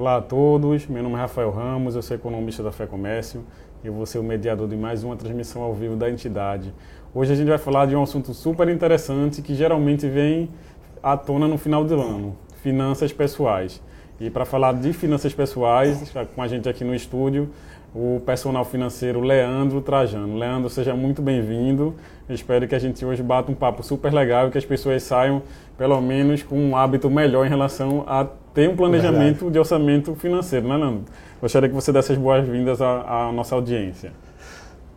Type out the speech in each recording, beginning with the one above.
Olá a todos, meu nome é Rafael Ramos, eu sou economista da Fé Comércio e eu vou ser o mediador de mais uma transmissão ao vivo da entidade. Hoje a gente vai falar de um assunto super interessante que geralmente vem à tona no final do ano, finanças pessoais. E para falar de finanças pessoais, com a gente aqui no estúdio, o personal financeiro Leandro Trajano. Leandro, seja muito bem-vindo. Espero que a gente hoje bata um papo super legal e que as pessoas saiam, pelo menos, com um hábito melhor em relação a ter um planejamento Verdade. de orçamento financeiro, né, Leandro? Gostaria que você desse as boas-vindas à, à, nossa audiência.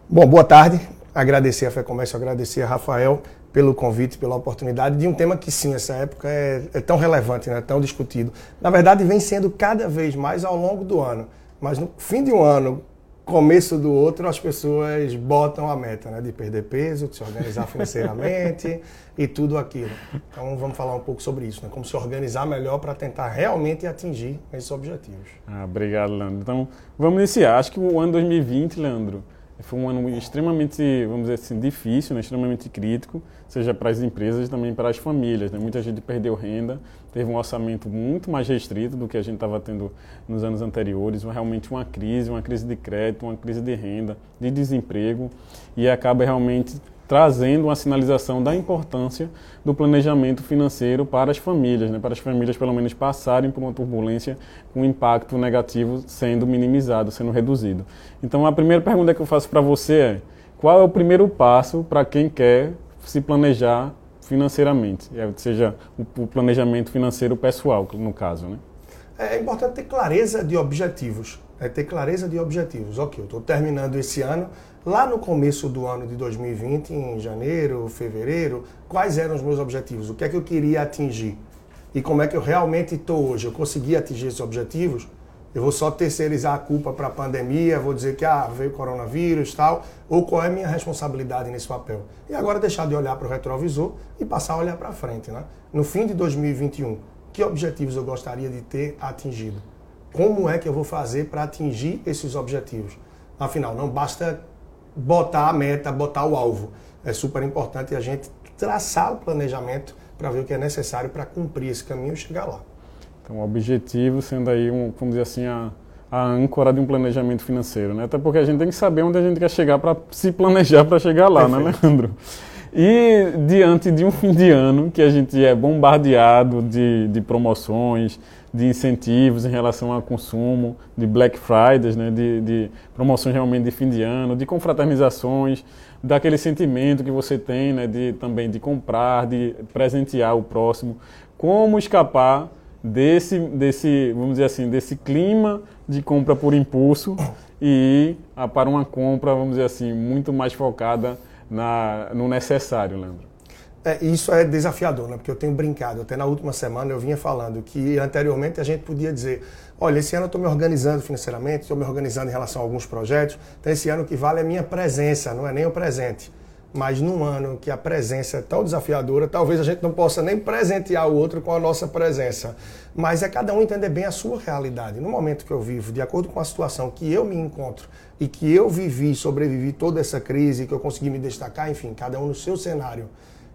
Bom, boa tarde. Agradecer a Fé Comércio, agradecer a Rafael pelo convite, pela oportunidade de um tema que sim, essa época é, é tão relevante, né, tão discutido. Na verdade, vem sendo cada vez mais ao longo do ano. Mas no fim de um ano, começo do outro, as pessoas botam a meta, né? De perder peso, de se organizar financeiramente e tudo aquilo. Então vamos falar um pouco sobre isso, né? Como se organizar melhor para tentar realmente atingir esses objetivos. Ah, obrigado, Leandro. Então vamos iniciar. Acho que o ano 2020, Leandro, foi um ano extremamente, vamos dizer assim, difícil, né? extremamente crítico, seja para as empresas também para as famílias. Né? Muita gente perdeu renda, teve um orçamento muito mais restrito do que a gente estava tendo nos anos anteriores, realmente uma crise, uma crise de crédito, uma crise de renda, de desemprego, e acaba realmente trazendo uma sinalização da importância do planejamento financeiro para as famílias, né? para as famílias pelo menos passarem por uma turbulência com impacto negativo sendo minimizado, sendo reduzido. Então a primeira pergunta que eu faço para você é: qual é o primeiro passo para quem quer se planejar financeiramente, é, seja o planejamento financeiro pessoal, no caso, né? É importante ter clareza de objetivos. É ter clareza de objetivos. Ok, eu estou terminando esse ano Lá no começo do ano de 2020, em janeiro, fevereiro, quais eram os meus objetivos? O que é que eu queria atingir? E como é que eu realmente estou hoje? Eu consegui atingir esses objetivos? Eu vou só terceirizar a culpa para a pandemia, vou dizer que ah, veio coronavírus tal, ou qual é a minha responsabilidade nesse papel? E agora deixar de olhar para o retrovisor e passar a olhar para frente. Né? No fim de 2021, que objetivos eu gostaria de ter atingido? Como é que eu vou fazer para atingir esses objetivos? Afinal, não basta botar a meta, botar o alvo. É super importante a gente traçar o planejamento para ver o que é necessário para cumprir esse caminho e chegar lá. Então, o objetivo sendo aí, um, vamos dizer assim, a, a âncora de um planejamento financeiro, né? Até porque a gente tem que saber onde a gente quer chegar para se planejar para chegar lá, né, Perfeito. né, Leandro? E diante de um fim de ano que a gente é bombardeado de, de promoções, de incentivos em relação ao consumo, de Black Fridays, né, de, de, promoções realmente de fim de ano, de confraternizações, daquele sentimento que você tem né, de também de comprar, de presentear o próximo. Como escapar desse, desse, vamos dizer assim, desse clima de compra por impulso e ir para uma compra, vamos dizer assim, muito mais focada na, no necessário, Leandro? É, isso é desafiador, né? porque eu tenho brincado. Até na última semana eu vinha falando que anteriormente a gente podia dizer: olha, esse ano eu estou me organizando financeiramente, estou me organizando em relação a alguns projetos, então esse ano o que vale é a minha presença, não é nem o presente. Mas num ano que a presença é tão desafiadora, talvez a gente não possa nem presentear o outro com a nossa presença. Mas é cada um entender bem a sua realidade. No momento que eu vivo, de acordo com a situação que eu me encontro e que eu vivi, sobrevivi toda essa crise, que eu consegui me destacar, enfim, cada um no seu cenário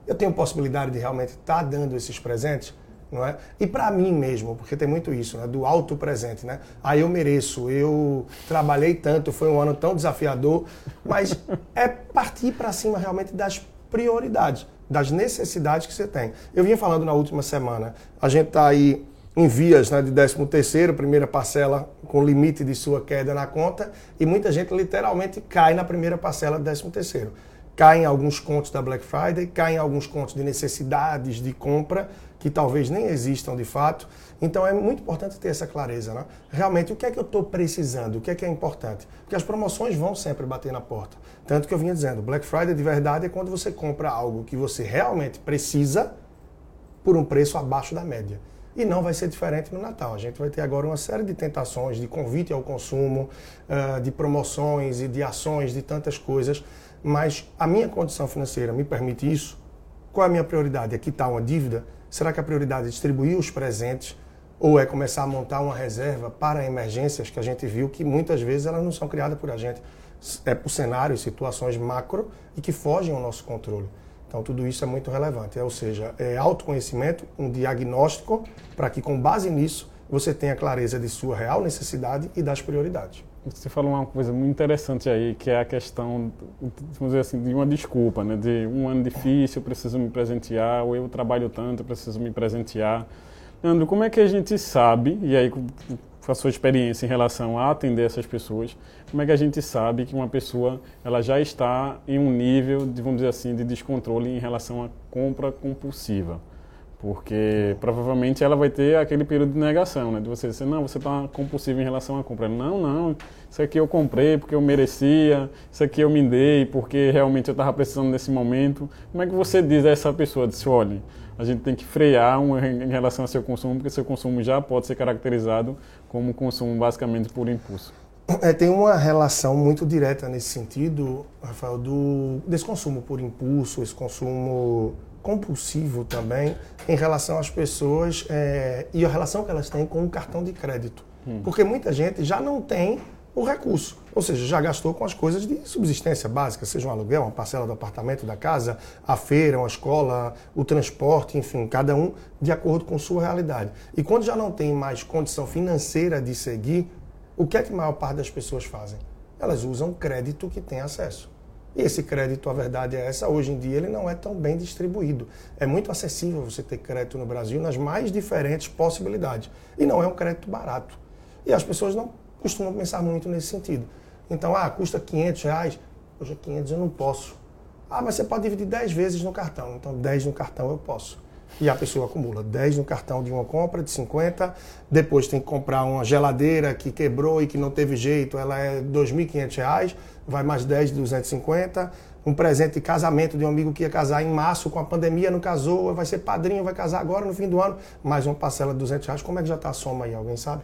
eu tenho possibilidade de realmente estar tá dando esses presentes, não é? E para mim mesmo, porque tem muito isso, né? Do alto presente, né? Ah, eu mereço, eu trabalhei tanto, foi um ano tão desafiador, mas é partir para cima realmente das prioridades, das necessidades que você tem. Eu vinha falando na última semana, a gente está aí em vias né, de 13 terceiro, primeira parcela com limite de sua queda na conta, e muita gente literalmente cai na primeira parcela do 13 terceiro caem alguns contos da Black Friday, caem alguns contos de necessidades de compra que talvez nem existam de fato. Então é muito importante ter essa clareza, né? Realmente, o que é que eu estou precisando? O que é que é importante? Porque as promoções vão sempre bater na porta. Tanto que eu vinha dizendo, Black Friday de verdade é quando você compra algo que você realmente precisa por um preço abaixo da média. E não vai ser diferente no Natal. A gente vai ter agora uma série de tentações, de convite ao consumo, ah, de promoções e de ações, de tantas coisas mas a minha condição financeira me permite isso? Qual é a minha prioridade? É quitar uma dívida? Será que a prioridade é distribuir os presentes? Ou é começar a montar uma reserva para emergências que a gente viu que muitas vezes elas não são criadas por a gente? É por cenários, situações macro e que fogem ao nosso controle. Então, tudo isso é muito relevante. Ou seja, é autoconhecimento, um diagnóstico, para que, com base nisso, você tenha clareza de sua real necessidade e das prioridades. Você falou uma coisa muito interessante aí, que é a questão, vamos dizer assim, de uma desculpa, né? De um ano difícil, eu preciso me presentear, ou eu trabalho tanto, eu preciso me presentear. Leandro, como é que a gente sabe, e aí com a sua experiência em relação a atender essas pessoas, como é que a gente sabe que uma pessoa ela já está em um nível, de, vamos dizer assim, de descontrole em relação à compra compulsiva? Porque provavelmente ela vai ter aquele período de negação, né? De você dizer, não, você está compulsivo em relação à compra. Não, não, isso aqui eu comprei porque eu merecia, isso aqui eu me dei porque realmente eu estava precisando nesse momento. Como é que você diz a essa pessoa, disse, olha, a gente tem que frear um, em relação ao seu consumo, porque seu consumo já pode ser caracterizado como consumo basicamente por impulso? É, tem uma relação muito direta nesse sentido, Rafael, do, desse consumo por impulso, esse consumo compulsivo também em relação às pessoas é, e a relação que elas têm com o cartão de crédito. Hum. Porque muita gente já não tem o recurso, ou seja, já gastou com as coisas de subsistência básica, seja um aluguel, uma parcela do apartamento, da casa, a feira, uma escola, o transporte, enfim, cada um de acordo com sua realidade. E quando já não tem mais condição financeira de seguir, o que é que a maior parte das pessoas fazem? Elas usam crédito que tem acesso. E esse crédito, a verdade é essa, hoje em dia ele não é tão bem distribuído. É muito acessível você ter crédito no Brasil nas mais diferentes possibilidades. E não é um crédito barato. E as pessoas não costumam pensar muito nesse sentido. Então, ah, custa 500 reais. Hoje 500 eu não posso. Ah, mas você pode dividir 10 vezes no cartão. Então, 10 no cartão eu posso. E a pessoa acumula 10 no cartão de uma compra de 50, depois tem que comprar uma geladeira que quebrou e que não teve jeito, ela é R$ 2.500 vai mais 10 de 250. Um presente de casamento de um amigo que ia casar em março, com a pandemia não casou, vai ser padrinho, vai casar agora no fim do ano, mais uma parcela de 200 reais. Como é que já está a soma aí? Alguém sabe?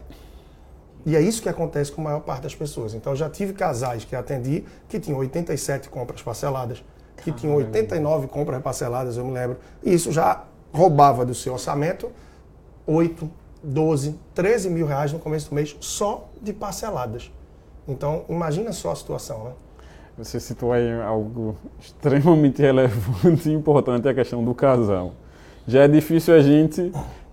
E é isso que acontece com a maior parte das pessoas. Então, eu já tive casais que atendi que tinham 87 compras parceladas, que tinham 89 compras parceladas, eu me lembro. E isso já roubava do seu orçamento 8, 12, 13 mil reais no começo do mês só de parceladas. Então, imagina só a situação, né? Você citou aí algo extremamente relevante e importante, a questão do casal. Já é difícil a gente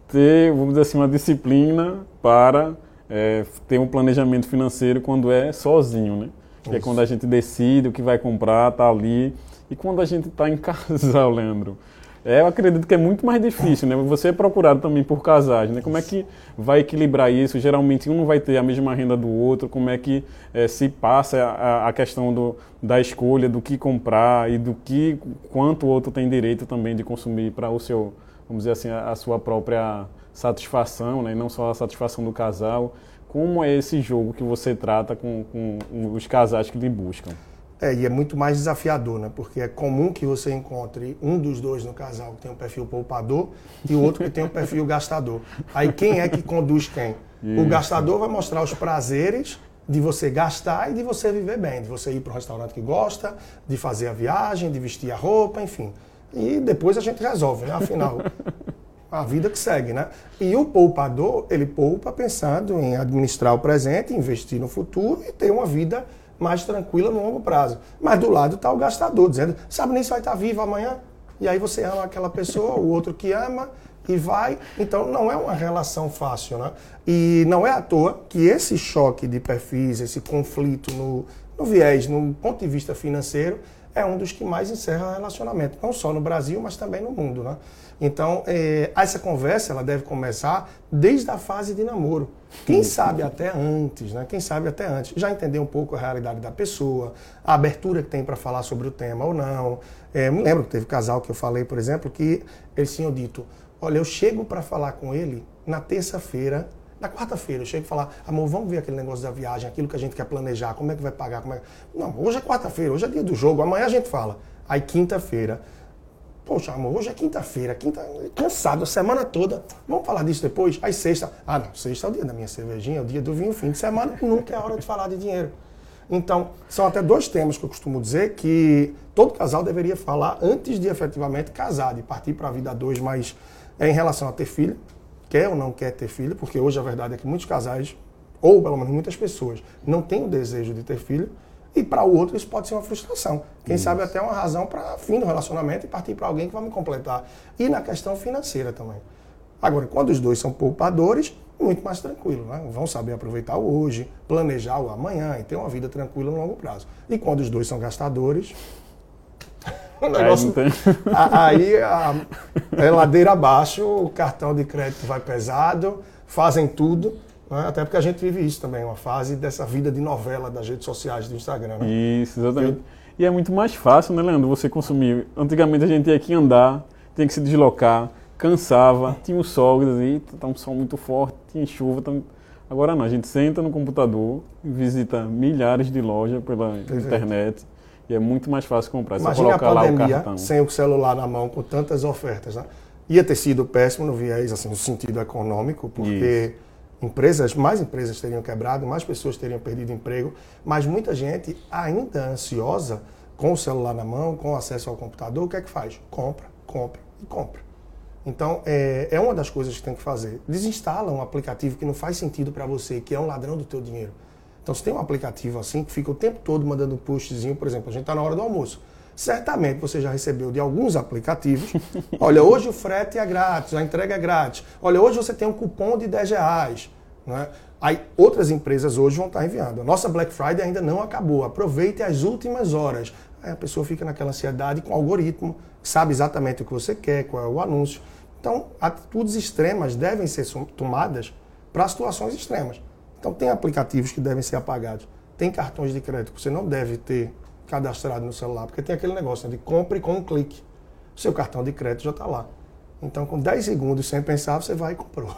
ter, vamos dizer assim, uma disciplina para é, ter um planejamento financeiro quando é sozinho, né? Que é quando a gente decide o que vai comprar, tá ali. E quando a gente está em casal, Leandro, é, eu acredito que é muito mais difícil, né? Você é procurado também por casais, né? Como é que vai equilibrar isso? Geralmente um não vai ter a mesma renda do outro. Como é que é, se passa a, a, questão do, da escolha do que comprar e do que quanto o outro tem direito também de consumir para o seu, vamos dizer assim, a, a sua própria satisfação, né? E não só a satisfação do casal. Como é esse jogo que você trata com, com os casais que lhe buscam? É, e é muito mais desafiador, né? Porque é comum que você encontre um dos dois no casal que tem um perfil poupador e o outro que tem um perfil gastador. Aí quem é que conduz quem? Isso. O gastador vai mostrar os prazeres de você gastar e de você viver bem, de você ir para um restaurante que gosta, de fazer a viagem, de vestir a roupa, enfim. E depois a gente resolve, né? Afinal, a vida que segue, né? E o poupador, ele poupa pensando em administrar o presente, investir no futuro e ter uma vida mais tranquila no longo prazo. Mas do lado está o gastador, dizendo, sabe nem se vai estar tá vivo amanhã? E aí você ama aquela pessoa, o outro que ama, e vai. Então não é uma relação fácil, né? E não é à toa que esse choque de perfis, esse conflito no, no viés, no ponto de vista financeiro, é um dos que mais encerra relacionamento, não só no Brasil, mas também no mundo, né? Então, é, essa conversa ela deve começar desde a fase de namoro. Quem sabe até antes, né? Quem sabe até antes. Já entender um pouco a realidade da pessoa, a abertura que tem para falar sobre o tema ou não. É, me lembro que teve casal que eu falei, por exemplo, que eles tinham dito: Olha, eu chego para falar com ele na terça-feira na quarta-feira, eu chego e falar, amor, vamos ver aquele negócio da viagem, aquilo que a gente quer planejar, como é que vai pagar, como é... Não, hoje é quarta-feira, hoje é dia do jogo, amanhã a gente fala. Aí quinta-feira, Poxa, amor, hoje é quinta-feira, quinta, cansado a semana toda. Vamos falar disso depois? Aí sexta. Ah, não, sexta é o dia da minha cervejinha, é o dia do vinho, fim de semana, nunca é hora de falar de dinheiro. Então, são até dois temas que eu costumo dizer que todo casal deveria falar antes de efetivamente casar, de partir para a vida dois, mas é em relação a ter filho, quer ou não quer ter filho, porque hoje a verdade é que muitos casais, ou pelo menos muitas pessoas, não têm o desejo de ter filho e para o outro isso pode ser uma frustração. Quem isso. sabe até uma razão para fim do relacionamento e partir para alguém que vai me completar. E na questão financeira também. Agora, quando os dois são poupadores, muito mais tranquilo, né? vão saber aproveitar o hoje, planejar o amanhã e ter uma vida tranquila no longo prazo. E quando os dois são gastadores, o negócio, aí a, a ladeira abaixo, o cartão de crédito vai pesado, fazem tudo, né? até porque a gente vive isso também, uma fase dessa vida de novela das redes sociais do Instagram. Né? Isso, exatamente. Eu, e é muito mais fácil, né, Leandro, você consumir. Antigamente a gente tinha que andar, tinha que se deslocar, cansava, tinha o sol, e tá um sol muito forte, tinha chuva. Tá... Agora não, a gente senta no computador, visita milhares de lojas pela internet e é muito mais fácil comprar. Imagina a pandemia sem o celular na mão com tantas ofertas. Né? Ia ter sido péssimo no viés, assim, no sentido econômico, porque Isso. empresas, mais empresas teriam quebrado, mais pessoas teriam perdido emprego, mas muita gente ainda ansiosa com o celular na mão, com acesso ao computador, o que é que faz? Compra, compra e compra. Então, é, é uma das coisas que tem que fazer. Desinstala um aplicativo que não faz sentido para você, que é um ladrão do teu dinheiro. Então, se tem um aplicativo assim, que fica o tempo todo mandando um pushzinho, por exemplo, a gente está na hora do almoço. Certamente você já recebeu de alguns aplicativos. Olha, hoje o frete é grátis, a entrega é grátis. Olha, hoje você tem um cupom de 10 reais. Né? Aí outras empresas hoje vão estar enviando. A nossa Black Friday ainda não acabou. Aproveite as últimas horas. Aí a pessoa fica naquela ansiedade com o algoritmo, sabe exatamente o que você quer, qual é o anúncio. Então, atitudes extremas devem ser tomadas para situações extremas. Então, tem aplicativos que devem ser apagados. Tem cartões de crédito que você não deve ter cadastrado no celular, porque tem aquele negócio né, de compre com um clique. O seu cartão de crédito já está lá. Então, com 10 segundos, sem pensar, você vai e comprou.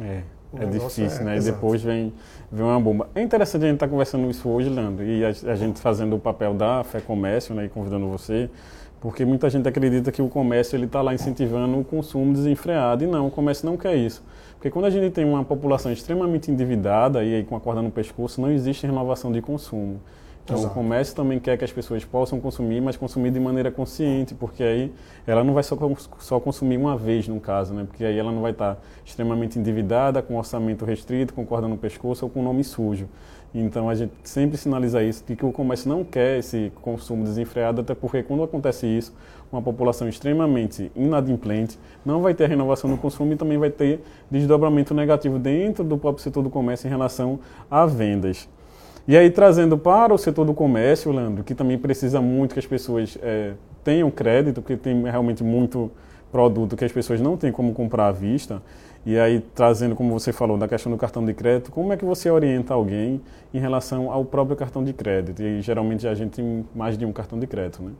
É. É difícil, é, né? Exato. E depois vem, vem uma bomba. É interessante a gente estar tá conversando isso hoje, Leandro, e a, a, gente fazendo o papel da Fé Comércio, né? E convidando você, porque muita gente acredita que o comércio ele está lá incentivando o consumo desenfreado. E não, o comércio não quer isso. Porque quando a gente tem uma população extremamente endividada e aí com a corda no pescoço, não existe renovação de consumo. Então, Exato. o comércio também quer que as pessoas possam consumir, mas consumir de maneira consciente, porque aí ela não vai só, só consumir uma vez, no caso, né? Porque aí ela não vai estar extremamente endividada, com orçamento restrito, com corda no pescoço ou com nome sujo. Então, a gente sempre sinaliza isso, de que o comércio não quer esse consumo desenfreado, até porque quando acontece isso, uma população extremamente inadimplente não vai ter renovação no consumo e também vai ter desdobramento negativo dentro do próprio setor do comércio em relação a vendas. E aí, trazendo para o setor do comércio, Leandro, que também precisa muito que as pessoas é, tenham crédito, porque tem realmente muito produto que as pessoas não têm como comprar à vista. E aí, trazendo, como você falou, da questão do cartão de crédito, como é que você orienta alguém em relação ao próprio cartão de crédito? E geralmente a gente tem mais de um cartão de crédito, né?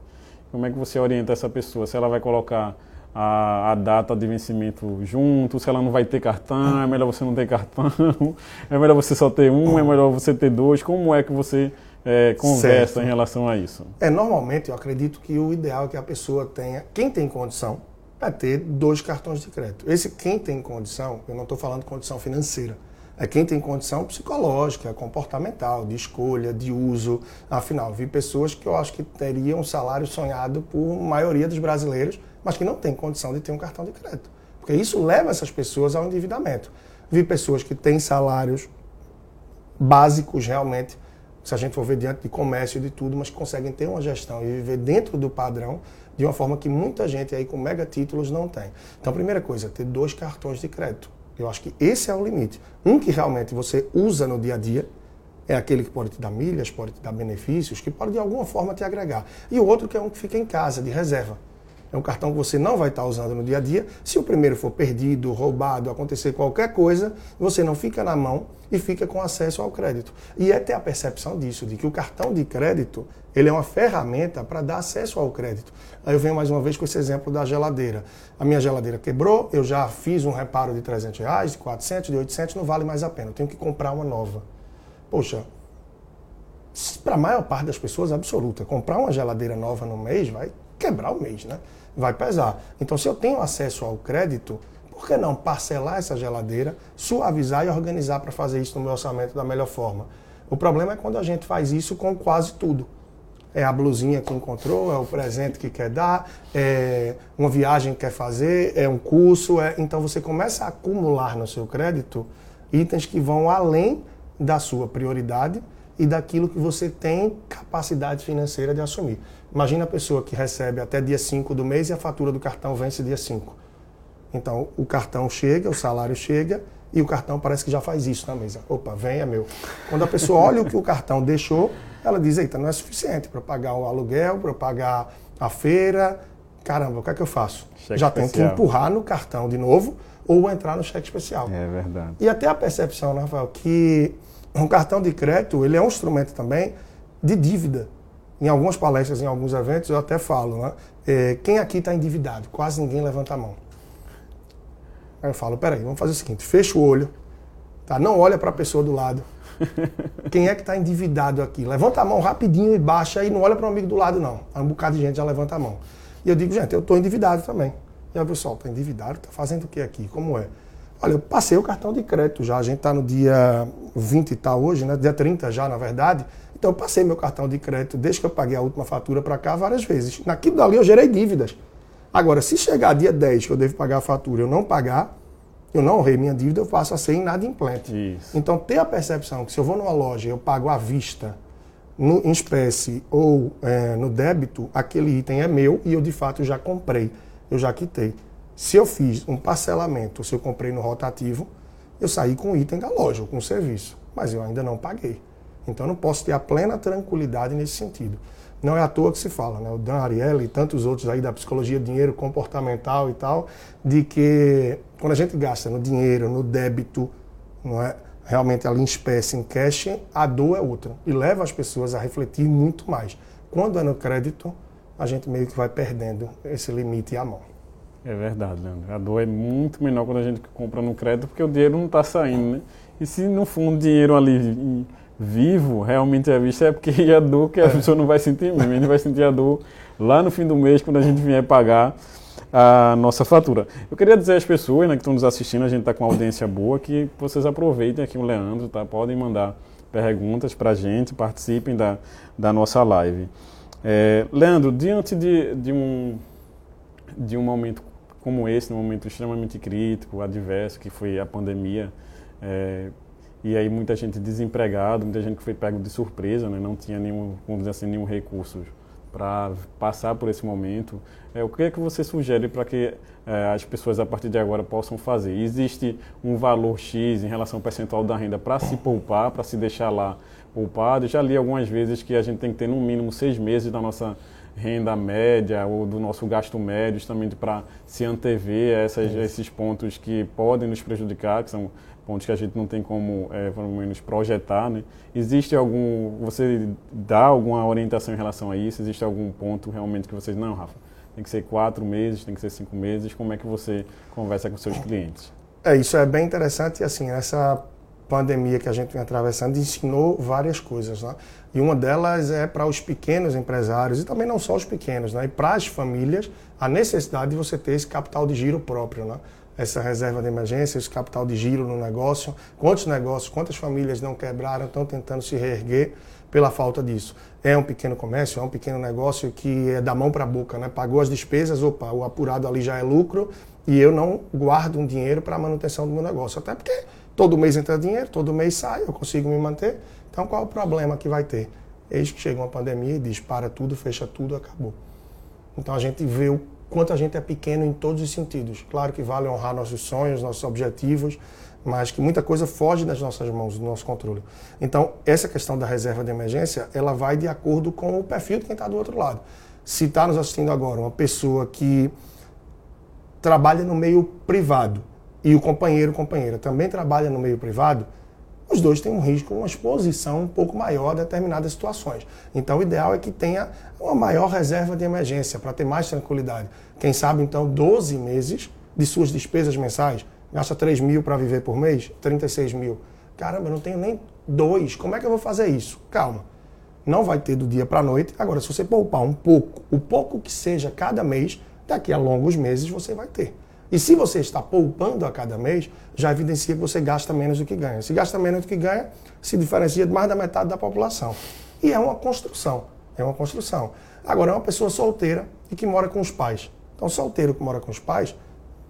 Como é que você orienta essa pessoa? Se ela vai colocar a, a, data de vencimento junto, se ela não vai ter cartão, é melhor você não ter cartão, é melhor você só ter um, é melhor você ter dois. Como é que você é, conversa certo. em relação a isso? É, normalmente eu acredito que o ideal é que a pessoa tenha, quem tem condição, é ter dois cartões de crédito. Esse quem tem condição, eu não estou falando condição financeira, é quem tem condição psicológica, comportamental, de escolha, de uso. Afinal, vi pessoas que eu acho que teriam um salário sonhado por maioria dos brasileiros, mas que não tem condição de ter um cartão de crédito. Porque isso leva essas pessoas ao endividamento. Vi pessoas que têm salários básicos realmente, se a gente for ver diante de comércio e de tudo, mas conseguem ter uma gestão e viver dentro do padrão de uma forma que muita gente aí com mega títulos não tem. Então, a primeira coisa, ter dois cartões de crédito. Eu acho que esse é o limite. Um que realmente você usa no dia a dia, é aquele que pode te dar milhas, pode te dar benefícios, que pode de alguma forma te agregar. E o outro que é um que fica em casa, de reserva. É um cartão que você não vai estar usando no dia a dia. Se o primeiro for perdido, roubado, acontecer qualquer coisa, você não fica na mão e fica com acesso ao crédito. E é ter a percepção disso, de que o cartão de crédito ele é uma ferramenta para dar acesso ao crédito. Aí eu venho mais uma vez com esse exemplo da geladeira. A minha geladeira quebrou, eu já fiz um reparo de 300 reais, de 400, de 800, não vale mais a pena. Eu tenho que comprar uma nova. Poxa, para a maior parte das pessoas, absoluta, comprar uma geladeira nova no mês vai quebrar o mês, né? Vai pesar. Então, se eu tenho acesso ao crédito, por que não parcelar essa geladeira, suavizar e organizar para fazer isso no meu orçamento da melhor forma? O problema é quando a gente faz isso com quase tudo. É a blusinha que encontrou, é o presente que quer dar, é uma viagem que quer fazer, é um curso. É... Então você começa a acumular no seu crédito itens que vão além da sua prioridade e daquilo que você tem capacidade financeira de assumir. Imagina a pessoa que recebe até dia 5 do mês e a fatura do cartão vence dia 5. Então, o cartão chega, o salário chega e o cartão parece que já faz isso na mesa. Opa, vem, é meu. Quando a pessoa olha o que o cartão deixou, ela diz: Eita, não é suficiente para pagar o aluguel, para pagar a feira. Caramba, o que é que eu faço? Cheque já especial. tenho que empurrar no cartão de novo ou entrar no cheque especial. É verdade. E até a percepção, né, Rafael, que um cartão de crédito ele é um instrumento também de dívida. Em algumas palestras, em alguns eventos, eu até falo, né? é, quem aqui está endividado? Quase ninguém levanta a mão. Aí eu falo, peraí, vamos fazer o seguinte, fecha o olho, tá? não olha para a pessoa do lado. Quem é que está endividado aqui? Levanta a mão rapidinho e baixa e não olha para o amigo do lado, não. Aí um bocado de gente já levanta a mão. E eu digo, gente, eu estou endividado também. E aí o pessoal, está endividado? Está fazendo o que aqui? Como é? Olha, eu passei o cartão de crédito já. A gente está no dia 20 e tal hoje, né? Dia 30 já, na verdade. Então eu passei meu cartão de crédito desde que eu paguei a última fatura para cá várias vezes. Naquilo dali eu gerei dívidas. Agora, se chegar dia 10 que eu devo pagar a fatura e eu não pagar, eu não honrei minha dívida, eu passo a ser inadimplente. Isso. Então, ter a percepção que se eu vou numa loja e eu pago à vista, no, em espécie ou é, no débito, aquele item é meu e eu de fato já comprei, eu já quitei. Se eu fiz um parcelamento, se eu comprei no rotativo, eu saí com o item da loja, ou com o serviço, mas eu ainda não paguei. Então, eu não posso ter a plena tranquilidade nesse sentido. Não é à toa que se fala, né? O Dan Ariely e tantos outros aí da psicologia, dinheiro comportamental e tal, de que quando a gente gasta no dinheiro, no débito, não é? realmente ali em espécie, em cash, a dor é outra. E leva as pessoas a refletir muito mais. Quando é no crédito, a gente meio que vai perdendo esse limite à mão. É verdade, Leandro. A dor é muito menor quando a gente compra no crédito, porque o dinheiro não está saindo, né? E se no fundo o dinheiro ali vivo realmente é visto, é porque a dor que a pessoa não vai sentir mesmo. A gente vai sentir a dor lá no fim do mês, quando a gente vier pagar a nossa fatura. Eu queria dizer às pessoas né, que estão nos assistindo, a gente está com uma audiência boa, que vocês aproveitem aqui o Leandro, tá? Podem mandar perguntas para a gente, participem da, da nossa live. É, Leandro, diante de, de, um, de um momento como esse, um momento extremamente crítico, adverso, que foi a pandemia, é, e aí muita gente desempregada, muita gente que foi pego de surpresa, né, não tinha nenhum, vamos dizer assim, nenhum recurso para passar por esse momento. É, o que é que você sugere para que é, as pessoas a partir de agora possam fazer? Existe um valor X em relação ao percentual da renda para se poupar, para se deixar lá poupado? Já li algumas vezes que a gente tem que ter no mínimo seis meses da nossa renda média ou do nosso gasto médio, justamente para se antever essas, esses pontos que podem nos prejudicar, que são pontos que a gente não tem como, é, pelo menos, projetar, né? Existe algum, você dá alguma orientação em relação a isso? Existe algum ponto realmente que vocês, não, Rafa, tem que ser quatro meses, tem que ser cinco meses, como é que você conversa com seus clientes? É, isso é bem interessante e assim, essa pandemia que a gente vem atravessando ensinou várias coisas, né? E uma delas é para os pequenos empresários e também não só os pequenos, né? E para as famílias, a necessidade de você ter esse capital de giro próprio, né? Essa reserva de emergência, esse capital de giro no negócio. Quantos negócios, quantas famílias não quebraram, estão tentando se reerguer pela falta disso? É um pequeno comércio, é um pequeno negócio que é da mão para a boca, né? Pagou as despesas, opa, o apurado ali já é lucro e eu não guardo um dinheiro para a manutenção do meu negócio. Até porque todo mês entra dinheiro, todo mês sai, eu consigo me manter. Então qual é o problema que vai ter? Eis que chega uma pandemia e diz para tudo, fecha tudo, acabou. Então a gente vê o quanto a gente é pequeno em todos os sentidos. Claro que vale honrar nossos sonhos, nossos objetivos, mas que muita coisa foge das nossas mãos, do nosso controle. Então, essa questão da reserva de emergência, ela vai de acordo com o perfil de quem está do outro lado. Se está nos assistindo agora uma pessoa que trabalha no meio privado e o companheiro, companheira, também trabalha no meio privado, os dois têm um risco, uma exposição um pouco maior a determinadas situações. Então, o ideal é que tenha uma maior reserva de emergência para ter mais tranquilidade. Quem sabe, então, 12 meses de suas despesas mensais. Gasta 3 mil para viver por mês, 36 mil. Caramba, eu não tenho nem dois. Como é que eu vou fazer isso? Calma. Não vai ter do dia para a noite. Agora, se você poupar um pouco, o pouco que seja cada mês, daqui a longos meses você vai ter. E se você está poupando a cada mês, já evidencia que você gasta menos do que ganha. Se gasta menos do que ganha, se diferencia de mais da metade da população. E é uma construção. É uma construção. Agora, é uma pessoa solteira e que mora com os pais. Então, solteiro que mora com os pais,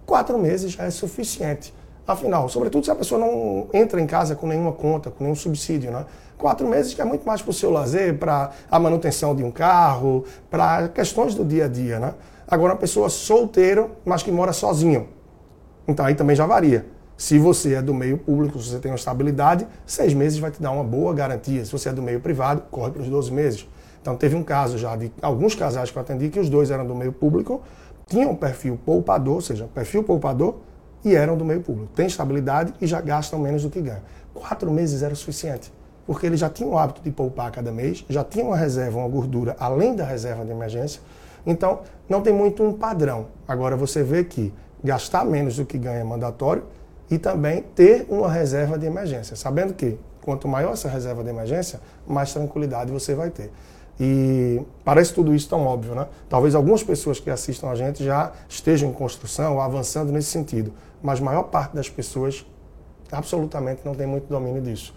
quatro meses já é suficiente. Afinal, sobretudo se a pessoa não entra em casa com nenhuma conta, com nenhum subsídio, né? Quatro meses que é muito mais para o seu lazer, para a manutenção de um carro, para questões do dia a dia, né? Agora, uma pessoa solteira, mas que mora sozinho. Então aí também já varia. Se você é do meio público, se você tem uma estabilidade, seis meses vai te dar uma boa garantia. Se você é do meio privado, corre para os 12 meses. Então teve um caso já de alguns casais que eu atendi que os dois eram do meio público, tinham um perfil poupador, ou seja, perfil poupador, e eram do meio público. Tem estabilidade e já gastam menos do que ganham. Quatro meses era o suficiente, porque eles já tinham o hábito de poupar cada mês, já tinham uma reserva, uma gordura, além da reserva de emergência. Então, não tem muito um padrão. Agora, você vê que gastar menos do que ganha é mandatório e também ter uma reserva de emergência, sabendo que quanto maior essa reserva de emergência, mais tranquilidade você vai ter. E parece tudo isso tão óbvio, né? Talvez algumas pessoas que assistam a gente já estejam em construção avançando nesse sentido, mas a maior parte das pessoas absolutamente não tem muito domínio disso.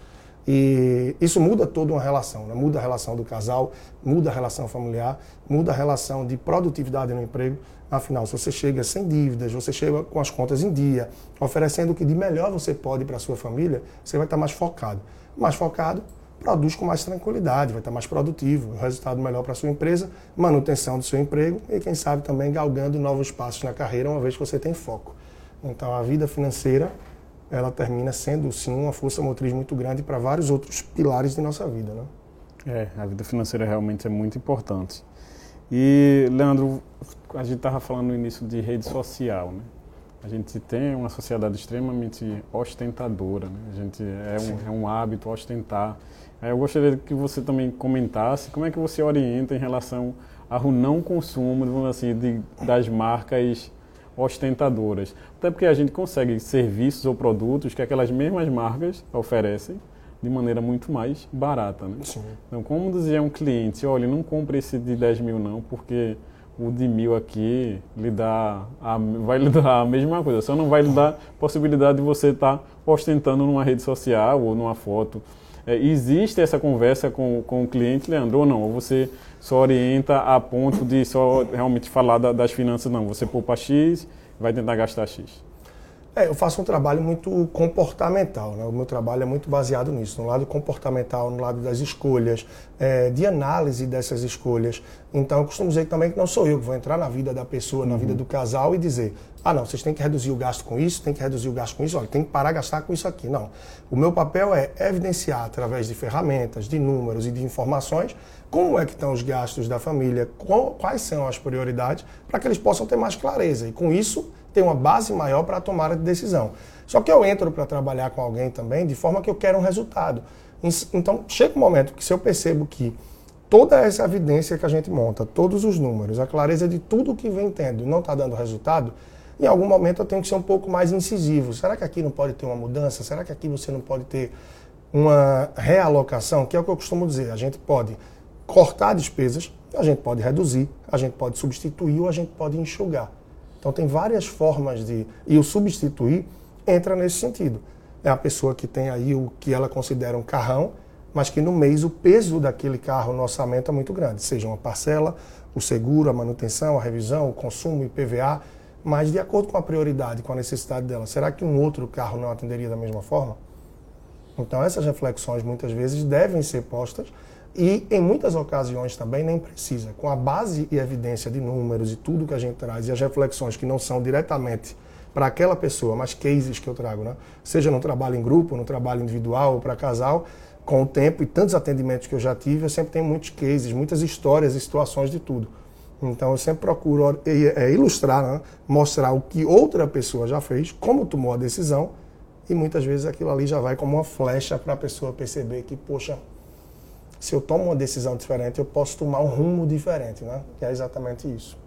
E isso muda toda uma relação, né? muda a relação do casal, muda a relação familiar, muda a relação de produtividade no emprego. Afinal, se você chega sem dívidas, você chega com as contas em dia, oferecendo o que de melhor você pode para a sua família, você vai estar mais focado. Mais focado, produz com mais tranquilidade, vai estar mais produtivo, resultado melhor para a sua empresa, manutenção do seu emprego e, quem sabe, também galgando novos passos na carreira, uma vez que você tem foco. Então, a vida financeira, ela termina sendo, sim, uma força motriz muito grande para vários outros pilares de nossa vida. Né? É, a vida financeira realmente é muito importante. E, Leandro, a gente estava falando no início de rede social, né? A gente tem uma sociedade extremamente ostentadora, né? A gente é um, é um hábito ostentar. Eu gostaria que você também comentasse como é que você orienta em relação ao não consumo, assim, de, das marcas ostentadoras. Até porque a gente consegue serviços ou produtos que aquelas mesmas marcas oferecem de maneira muito mais barata. Né? Sim. Então, como dizer a um cliente, olha, não compre esse de 10 mil não, porque o de mil aqui lhe dá a, vai lhe dar a mesma coisa, só não vai lhe dar possibilidade de você estar tá ostentando numa rede social ou numa foto. É, existe essa conversa com, com o cliente, Leandro, ou não? Ou você só orienta a ponto de só realmente falar da, das finanças, não? Você poupa X, vai tentar gastar X. É, eu faço um trabalho muito comportamental, né? o meu trabalho é muito baseado nisso, no lado comportamental, no lado das escolhas, é, de análise dessas escolhas. Então eu costumo dizer também que não sou eu que vou entrar na vida da pessoa, uhum. na vida do casal e dizer, ah não, vocês têm que reduzir o gasto com isso, tem que reduzir o gasto com isso, olha, tem que parar de gastar com isso aqui. Não. O meu papel é evidenciar através de ferramentas, de números e de informações como é que estão os gastos da família, quais são as prioridades, para que eles possam ter mais clareza. E com isso ter uma base maior para a tomada de decisão. Só que eu entro para trabalhar com alguém também de forma que eu quero um resultado. Então, chega um momento que se eu percebo que toda essa evidência que a gente monta, todos os números, a clareza de tudo que vem tendo não está dando resultado, em algum momento eu tenho que ser um pouco mais incisivo. Será que aqui não pode ter uma mudança? Será que aqui você não pode ter uma realocação? Que é o que eu costumo dizer. A gente pode cortar despesas, a gente pode reduzir, a gente pode substituir ou a gente pode enxugar. Então tem várias formas de. E o substituir entra nesse sentido. É a pessoa que tem aí o que ela considera um carrão, mas que no mês o peso daquele carro no orçamento é muito grande, seja uma parcela, o seguro, a manutenção, a revisão, o consumo, IPVA, mas de acordo com a prioridade, com a necessidade dela, será que um outro carro não atenderia da mesma forma? Então essas reflexões muitas vezes devem ser postas e em muitas ocasiões também nem precisa. Com a base e evidência de números e tudo que a gente traz e as reflexões que não são diretamente para aquela pessoa, mas cases que eu trago, né? seja no trabalho em grupo, no trabalho individual ou para casal, com o tempo e tantos atendimentos que eu já tive, eu sempre tenho muitos cases, muitas histórias e situações de tudo. Então eu sempre procuro é, ilustrar, né? mostrar o que outra pessoa já fez, como tomou a decisão, e muitas vezes aquilo ali já vai como uma flecha para a pessoa perceber que, poxa, se eu tomo uma decisão diferente, eu posso tomar um rumo diferente, né? Que é exatamente isso.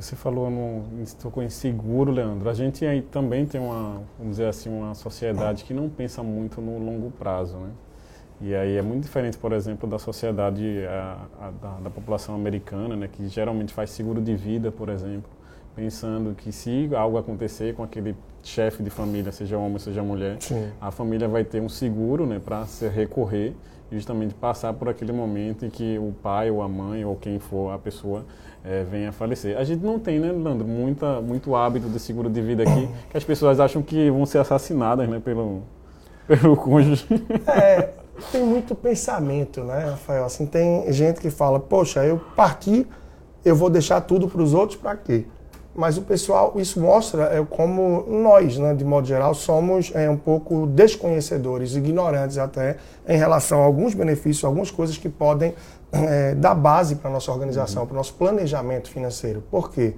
Você falou no tocou em seguro, Leandro. A gente aí também tem uma, vamos dizer assim, uma sociedade que não pensa muito no longo prazo, né? E aí é muito diferente, por exemplo, da sociedade a, a, da, da, população americana, né, que geralmente faz seguro de vida, por exemplo, pensando que se algo acontecer com aquele chefe de família, seja homem, seja mulher, Sim. a família vai ter um seguro, né, para se recorrer justamente passar por aquele momento em que o pai ou a mãe ou quem for a pessoa é, venha a falecer. A gente não tem, né, Leandro, muita, muito hábito de seguro de vida aqui, que as pessoas acham que vão ser assassinadas né, pelo, pelo cônjuge. É, tem muito pensamento, né, Rafael? Assim, tem gente que fala, poxa, eu parti, eu vou deixar tudo para os outros para quê? Mas o pessoal, isso mostra é, como nós, né, de modo geral, somos é, um pouco desconhecedores, ignorantes até, em relação a alguns benefícios, algumas coisas que podem é, dar base para a nossa organização, uhum. para o nosso planejamento financeiro. Por quê?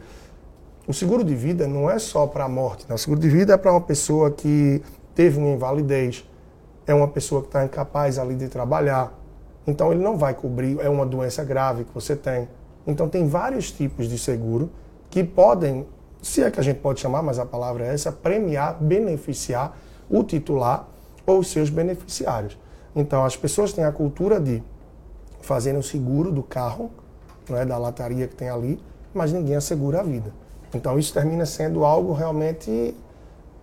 O seguro de vida não é só para a morte. Né? O seguro de vida é para uma pessoa que teve uma invalidez, é uma pessoa que está incapaz ali de trabalhar. Então ele não vai cobrir, é uma doença grave que você tem. Então tem vários tipos de seguro que podem, se é que a gente pode chamar, mas a palavra é essa, premiar, beneficiar o titular ou os seus beneficiários. Então as pessoas têm a cultura de fazerem o seguro do carro, não é, da lataria que tem ali, mas ninguém assegura a vida. Então isso termina sendo algo realmente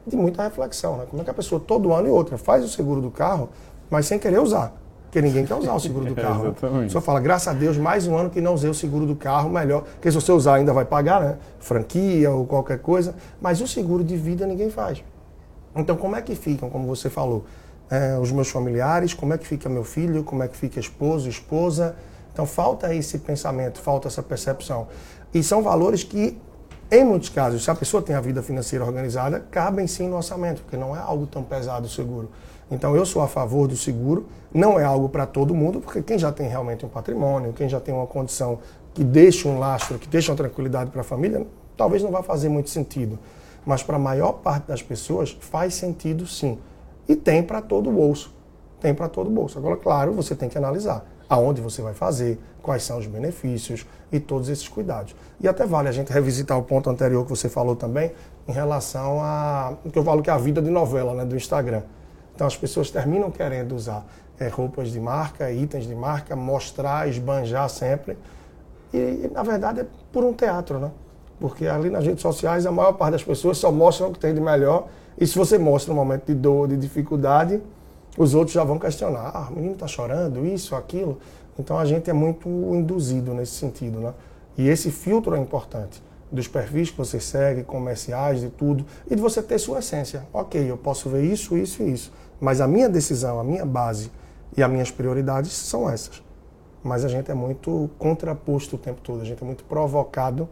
de muita reflexão. Né? Como é que a pessoa todo ano e outra faz o seguro do carro, mas sem querer usar? Porque ninguém quer usar o seguro do carro. Né? A pessoa fala, graças a Deus, mais um ano que não usei o seguro do carro, melhor. Porque se você usar ainda vai pagar, né? Franquia ou qualquer coisa. Mas o seguro de vida ninguém faz. Então como é que ficam, como você falou, é, os meus familiares, como é que fica meu filho, como é que fica esposo, esposa. Então falta esse pensamento, falta essa percepção. E são valores que, em muitos casos, se a pessoa tem a vida financeira organizada, cabem sim no orçamento, porque não é algo tão pesado o seguro. Então eu sou a favor do seguro, não é algo para todo mundo, porque quem já tem realmente um patrimônio, quem já tem uma condição que deixa um lastro, que deixa uma tranquilidade para a família, talvez não vá fazer muito sentido. Mas para a maior parte das pessoas faz sentido sim. E tem para todo o bolso. Tem para todo o bolso. Agora, claro, você tem que analisar aonde você vai fazer, quais são os benefícios e todos esses cuidados. E até vale a gente revisitar o ponto anterior que você falou também, em relação a. que eu falo que é a vida de novela né, do Instagram. Então as pessoas terminam querendo usar é, roupas de marca, itens de marca, mostrar, esbanjar sempre. E, na verdade é por um teatro, né? Porque ali nas redes sociais a maior parte das pessoas só mostram o que tem de melhor e se você mostra um momento de dor, de dificuldade, os outros já vão questionar. Ah, o menino está chorando, isso, aquilo. Então a gente é muito induzido nesse sentido, né? E esse filtro é importante dos perfis que você segue, comerciais, de tudo, e de você ter sua essência. Ok, eu posso ver isso, isso e isso, mas a minha decisão, a minha base e as minhas prioridades são essas. Mas a gente é muito contraposto o tempo todo, a gente é muito provocado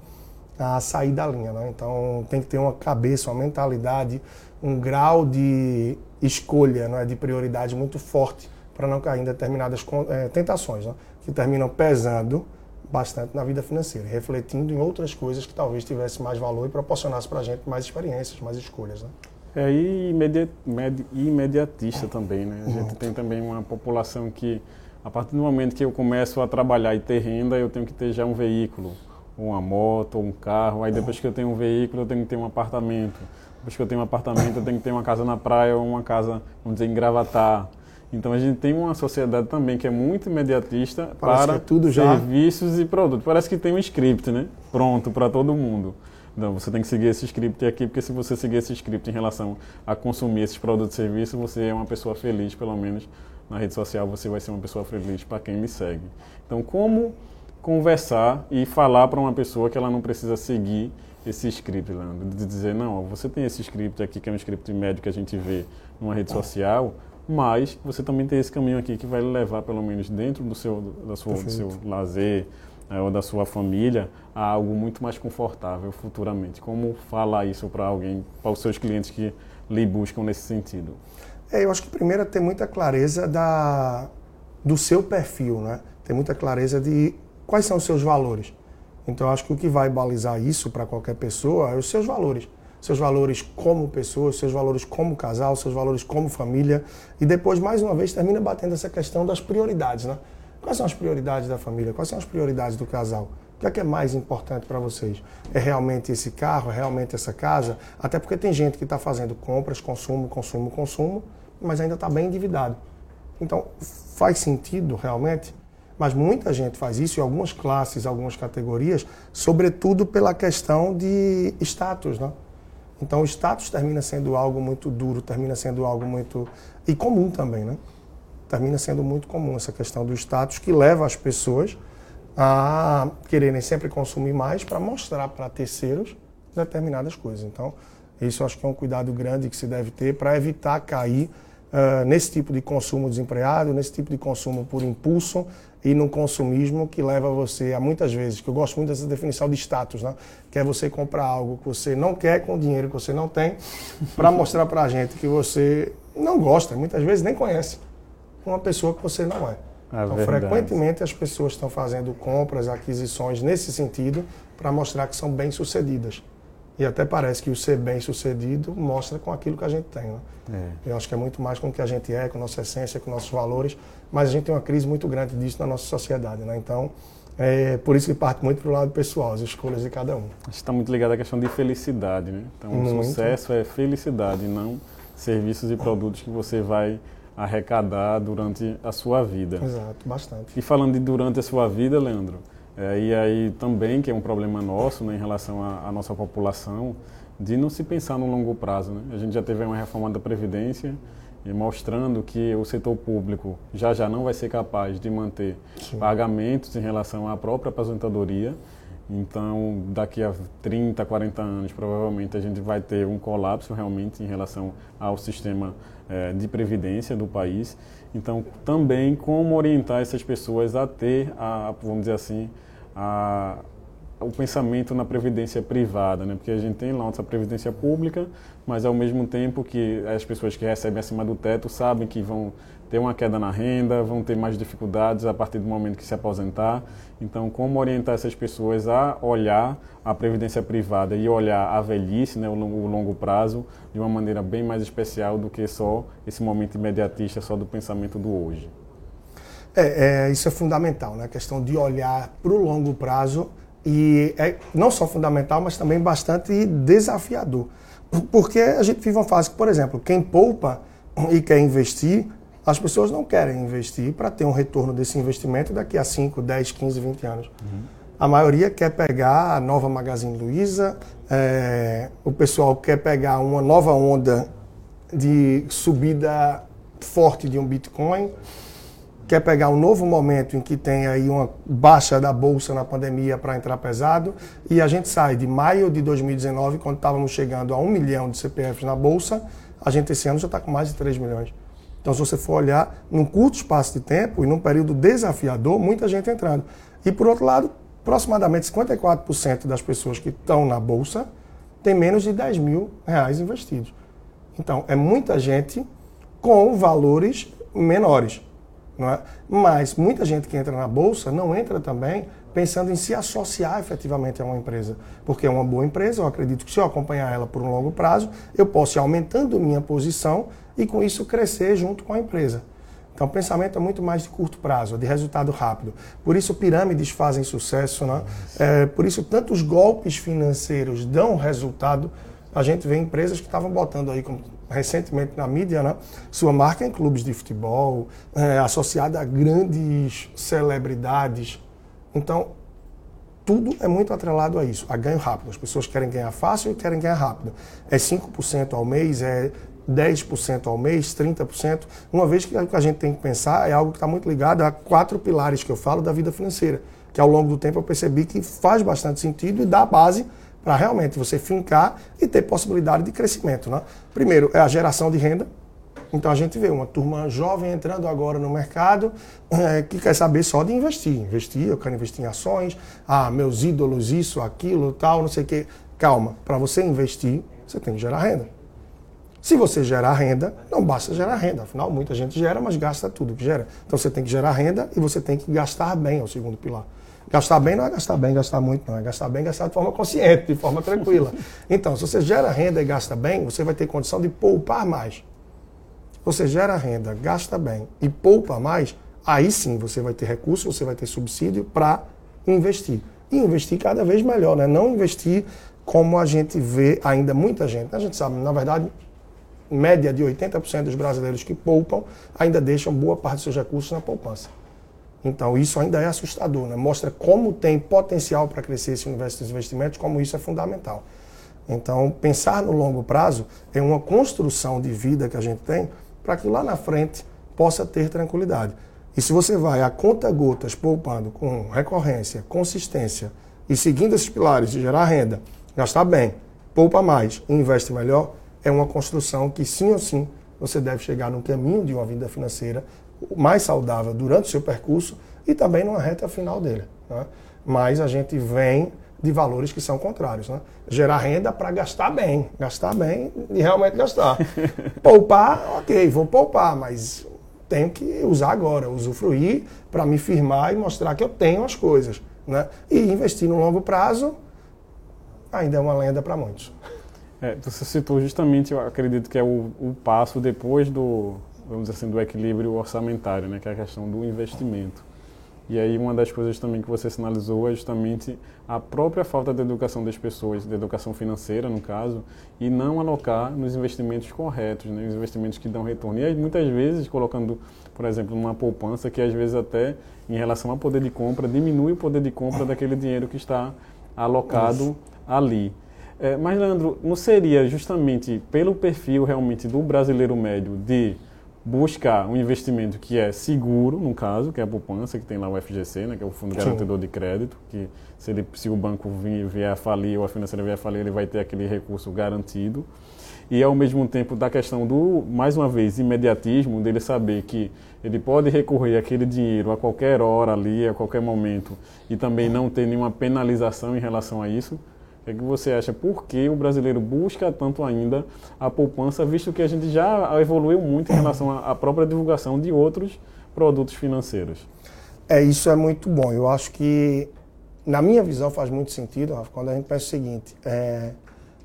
a sair da linha, né? Então tem que ter uma cabeça, uma mentalidade, um grau de escolha, não é, de prioridade muito forte para não cair em determinadas é, tentações, né, que terminam pesando bastante na vida financeira, refletindo em outras coisas que talvez tivesse mais valor e proporcionasse para a gente mais experiências, mais escolhas. Né? É, e imediatista também, né? A gente muito. tem também uma população que, a partir do momento que eu começo a trabalhar e ter renda, eu tenho que ter já um veículo, uma moto, um carro. Aí depois que eu tenho um veículo, eu tenho que ter um apartamento. Depois que eu tenho um apartamento, eu tenho que ter uma casa na praia ou uma casa, vamos dizer, em Gravatar. Então a gente tem uma sociedade também que é muito imediatista Parece para é tudo já. serviços e produtos. Parece que tem um script, né? Pronto para todo mundo. Então você tem que seguir esse script aqui, porque se você seguir esse script em relação a consumir esses produtos e serviços, você é uma pessoa feliz, pelo menos na rede social você vai ser uma pessoa feliz para quem me segue. Então como conversar e falar para uma pessoa que ela não precisa seguir esse script, Leandro, de dizer, não, você tem esse script aqui, que é um script médio que a gente vê numa rede social, mas você também tem esse caminho aqui que vai levar, pelo menos dentro do seu, da sua, do seu lazer é, ou da sua família, a algo muito mais confortável futuramente. Como falar isso para alguém, para os seus clientes que lhe buscam nesse sentido? É, eu acho que primeiro é ter muita clareza da, do seu perfil, né? Ter muita clareza de quais são os seus valores. Então, acho que o que vai balizar isso para qualquer pessoa é os seus valores. Seus valores como pessoa, seus valores como casal, seus valores como família. E depois, mais uma vez, termina batendo essa questão das prioridades, né? Quais são as prioridades da família? Quais são as prioridades do casal? O que é, que é mais importante para vocês? É realmente esse carro? É realmente essa casa? Até porque tem gente que está fazendo compras, consumo, consumo, consumo, mas ainda está bem endividado. Então, faz sentido realmente mas muita gente faz isso em algumas classes, algumas categorias, sobretudo pela questão de status, né? Então o status termina sendo algo muito duro, termina sendo algo muito e comum também, né? Termina sendo muito comum essa questão do status que leva as pessoas a quererem sempre consumir mais para mostrar para terceiros determinadas coisas. Então, isso acho que é um cuidado grande que se deve ter para evitar cair uh, nesse tipo de consumo desempreado, nesse tipo de consumo por impulso e no consumismo que leva você a muitas vezes, que eu gosto muito dessa definição de status, né? que é você comprar algo que você não quer com dinheiro que você não tem, para mostrar para a gente que você não gosta, muitas vezes nem conhece uma pessoa que você não é. é então, verdade. frequentemente as pessoas estão fazendo compras, aquisições nesse sentido para mostrar que são bem-sucedidas. E até parece que o ser bem-sucedido mostra com aquilo que a gente tem. Né? É. Eu acho que é muito mais com o que a gente é, com nossa essência, com nossos valores, mas a gente tem uma crise muito grande disso na nossa sociedade. Né? Então, é por isso que parte muito para o lado pessoal, as escolhas de cada um. Acho que está muito ligado à questão de felicidade. Né? Então, muito. o sucesso é felicidade, não serviços e produtos que você vai arrecadar durante a sua vida. Exato, bastante. E falando de durante a sua vida, Leandro, é, e aí também, que é um problema nosso né, em relação à, nossa população, de não se pensar no longo prazo. Né? A gente já teve uma reforma da Previdência mostrando que o setor público já já não vai ser capaz de manter Sim. pagamentos em relação à própria aposentadoria. Então, daqui a 30, 40 anos, provavelmente a gente vai ter um colapso realmente em relação ao sistema é, de previdência do país. Então, também como orientar essas pessoas a ter, a, vamos dizer assim, a, o pensamento na previdência privada, né? Porque a gente tem lá nossa previdência pública, mas ao mesmo tempo que as pessoas que recebem acima do teto sabem que vão ter uma queda na renda, vão ter mais dificuldades a partir do momento que se aposentar. Então, como orientar essas pessoas a olhar a previdência privada e olhar a velhice, né, o longo, o longo prazo, de uma maneira bem mais especial do que só esse momento imediatista, só do pensamento do hoje? É, é, isso é fundamental, né? a questão de olhar para o longo prazo e é não só fundamental, mas também bastante desafiador. Porque a gente vive uma fase que, por exemplo, quem poupa e quer investir, as pessoas não querem investir para ter um retorno desse investimento daqui a 5, 10, 15, 20 anos. Uhum. A maioria quer pegar a nova Magazine Luiza, é, o pessoal quer pegar uma nova onda de subida forte de um Bitcoin, quer pegar um novo momento em que tem aí uma baixa da bolsa na pandemia para entrar pesado, e a gente sai de maio de 2019, quando estávamos chegando a um milhão de CPFs na bolsa, a gente esse ano já está com mais de 3 milhões. Então, se você for olhar, num curto espaço de tempo e num período desafiador, muita gente entrando. E, por outro lado, aproximadamente 54% das pessoas que estão na Bolsa têm menos de 10 mil reais investidos. Então, é muita gente com valores menores. Não é? Mas muita gente que entra na Bolsa não entra também pensando em se associar efetivamente a uma empresa. Porque é uma boa empresa, eu acredito que se eu acompanhar ela por um longo prazo, eu posso ir aumentando minha posição e com isso crescer junto com a empresa. Então, o pensamento é muito mais de curto prazo, de resultado rápido. Por isso, pirâmides fazem sucesso, né? É, por isso, tantos golpes financeiros dão resultado. A gente vê empresas que estavam botando aí, como recentemente na mídia, né? sua marca em clubes de futebol, é, associada a grandes celebridades. Então, tudo é muito atrelado a isso, a ganho rápido. As pessoas querem ganhar fácil e querem ganhar rápido. É 5% ao mês, é 10% ao mês, 30%, uma vez que a gente tem que pensar é algo que está muito ligado a quatro pilares que eu falo da vida financeira, que ao longo do tempo eu percebi que faz bastante sentido e dá base para realmente você fincar e ter possibilidade de crescimento. Né? Primeiro é a geração de renda. Então a gente vê uma turma jovem entrando agora no mercado é, que quer saber só de investir. Investir, eu quero investir em ações, ah, meus ídolos, isso, aquilo, tal, não sei o quê. Calma, para você investir, você tem que gerar renda. Se você gerar renda, não basta gerar renda. Afinal, muita gente gera, mas gasta tudo que gera. Então você tem que gerar renda e você tem que gastar bem, é o segundo pilar. Gastar bem não é gastar bem, gastar muito, não. É gastar bem, gastar de forma consciente, de forma tranquila. Então, se você gera renda e gasta bem, você vai ter condição de poupar mais. Você gera renda, gasta bem e poupa mais, aí sim você vai ter recurso, você vai ter subsídio para investir. E investir cada vez melhor, né? Não investir como a gente vê ainda muita gente. A gente sabe, na verdade, média de 80% dos brasileiros que poupam ainda deixam boa parte dos seus recursos na poupança. Então, isso ainda é assustador, né? mostra como tem potencial para crescer esse universo dos investimentos, como isso é fundamental. Então, pensar no longo prazo é uma construção de vida que a gente tem para que lá na frente possa ter tranquilidade. E se você vai a conta gotas poupando com recorrência, consistência e seguindo esses pilares de gerar renda, gastar bem, poupa mais e investe melhor, é uma construção que sim ou sim você deve chegar no caminho de uma vida financeira mais saudável durante o seu percurso e também numa reta final dele. Né? Mas a gente vem de valores que são contrários. Né? Gerar renda para gastar bem, gastar bem e realmente gastar. poupar, ok, vou poupar, mas tenho que usar agora, usufruir para me firmar e mostrar que eu tenho as coisas. Né? E investir no longo prazo ainda é uma lenda para muitos. É, você citou justamente, eu acredito que é o, o, passo depois do, vamos dizer assim, do equilíbrio orçamentário, né, que é a questão do investimento. E aí uma das coisas também que você sinalizou é justamente a própria falta de educação das pessoas, de educação financeira no caso, e não alocar nos investimentos corretos, né, nos investimentos que dão retorno. E aí muitas vezes colocando, por exemplo, numa poupança que às vezes até em relação ao poder de compra diminui o poder de compra daquele dinheiro que está alocado Isso. ali. É, mas, Leandro, não seria justamente pelo perfil realmente do brasileiro médio de buscar um investimento que é seguro, no caso, que é a poupança, que tem lá o FGC, né, que é o Fundo Garantidor de Crédito, que se, ele, se o banco vier a falir ou a financeira vier a falir, ele vai ter aquele recurso garantido. E ao mesmo tempo da questão do, mais uma vez, imediatismo, dele saber que ele pode recorrer aquele dinheiro a qualquer hora ali, a qualquer momento, e também não ter nenhuma penalização em relação a isso. O que, é que você acha? Por que o brasileiro busca tanto ainda a poupança, visto que a gente já evoluiu muito em relação à própria divulgação de outros produtos financeiros? É, isso é muito bom. Eu acho que, na minha visão, faz muito sentido, Rafa, quando a gente pensa o seguinte: é,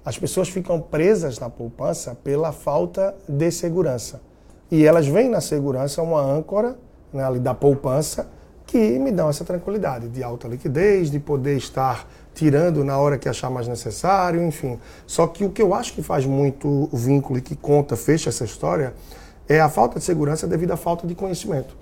as pessoas ficam presas na poupança pela falta de segurança. E elas veem na segurança uma âncora né, ali da poupança que me dão essa tranquilidade de alta liquidez, de poder estar tirando na hora que achar mais necessário, enfim. Só que o que eu acho que faz muito o vínculo e que conta, fecha essa história, é a falta de segurança devido à falta de conhecimento.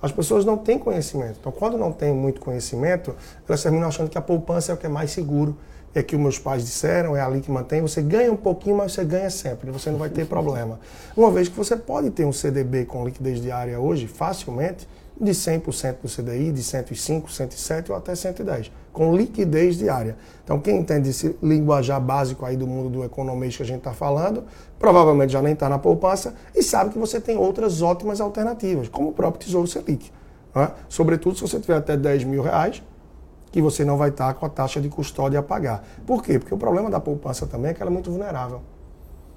As pessoas não têm conhecimento. Então, quando não têm muito conhecimento, elas terminam achando que a poupança é o que é mais seguro, é que os meus pais disseram, é ali que mantém. Você ganha um pouquinho, mas você ganha sempre, você não vai ter problema. Uma vez que você pode ter um CDB com liquidez diária hoje, facilmente, de 100% do CDI, de 105, 107 ou até 110, com liquidez diária. Então, quem entende esse linguajar básico aí do mundo do economês que a gente está falando, provavelmente já nem está na poupança e sabe que você tem outras ótimas alternativas, como o próprio Tesouro Selic. Né? Sobretudo se você tiver até 10 mil reais, que você não vai estar tá com a taxa de custódia a pagar. Por quê? Porque o problema da poupança também é que ela é muito vulnerável.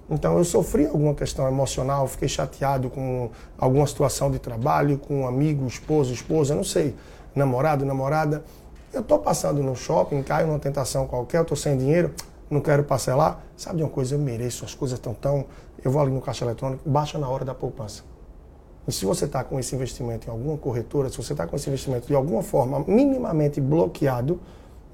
Então eu sofri alguma questão emocional, fiquei chateado com alguma situação de trabalho, com um amigo, esposo, esposa, não sei, namorado, namorada. Eu estou passando no shopping, caio numa tentação qualquer, eu estou sem dinheiro, não quero parcelar. Sabe de uma coisa? Eu mereço, as coisas estão tão. Eu vou ali no caixa eletrônico, baixa na hora da poupança. E se você está com esse investimento em alguma corretora, se você está com esse investimento de alguma forma minimamente bloqueado,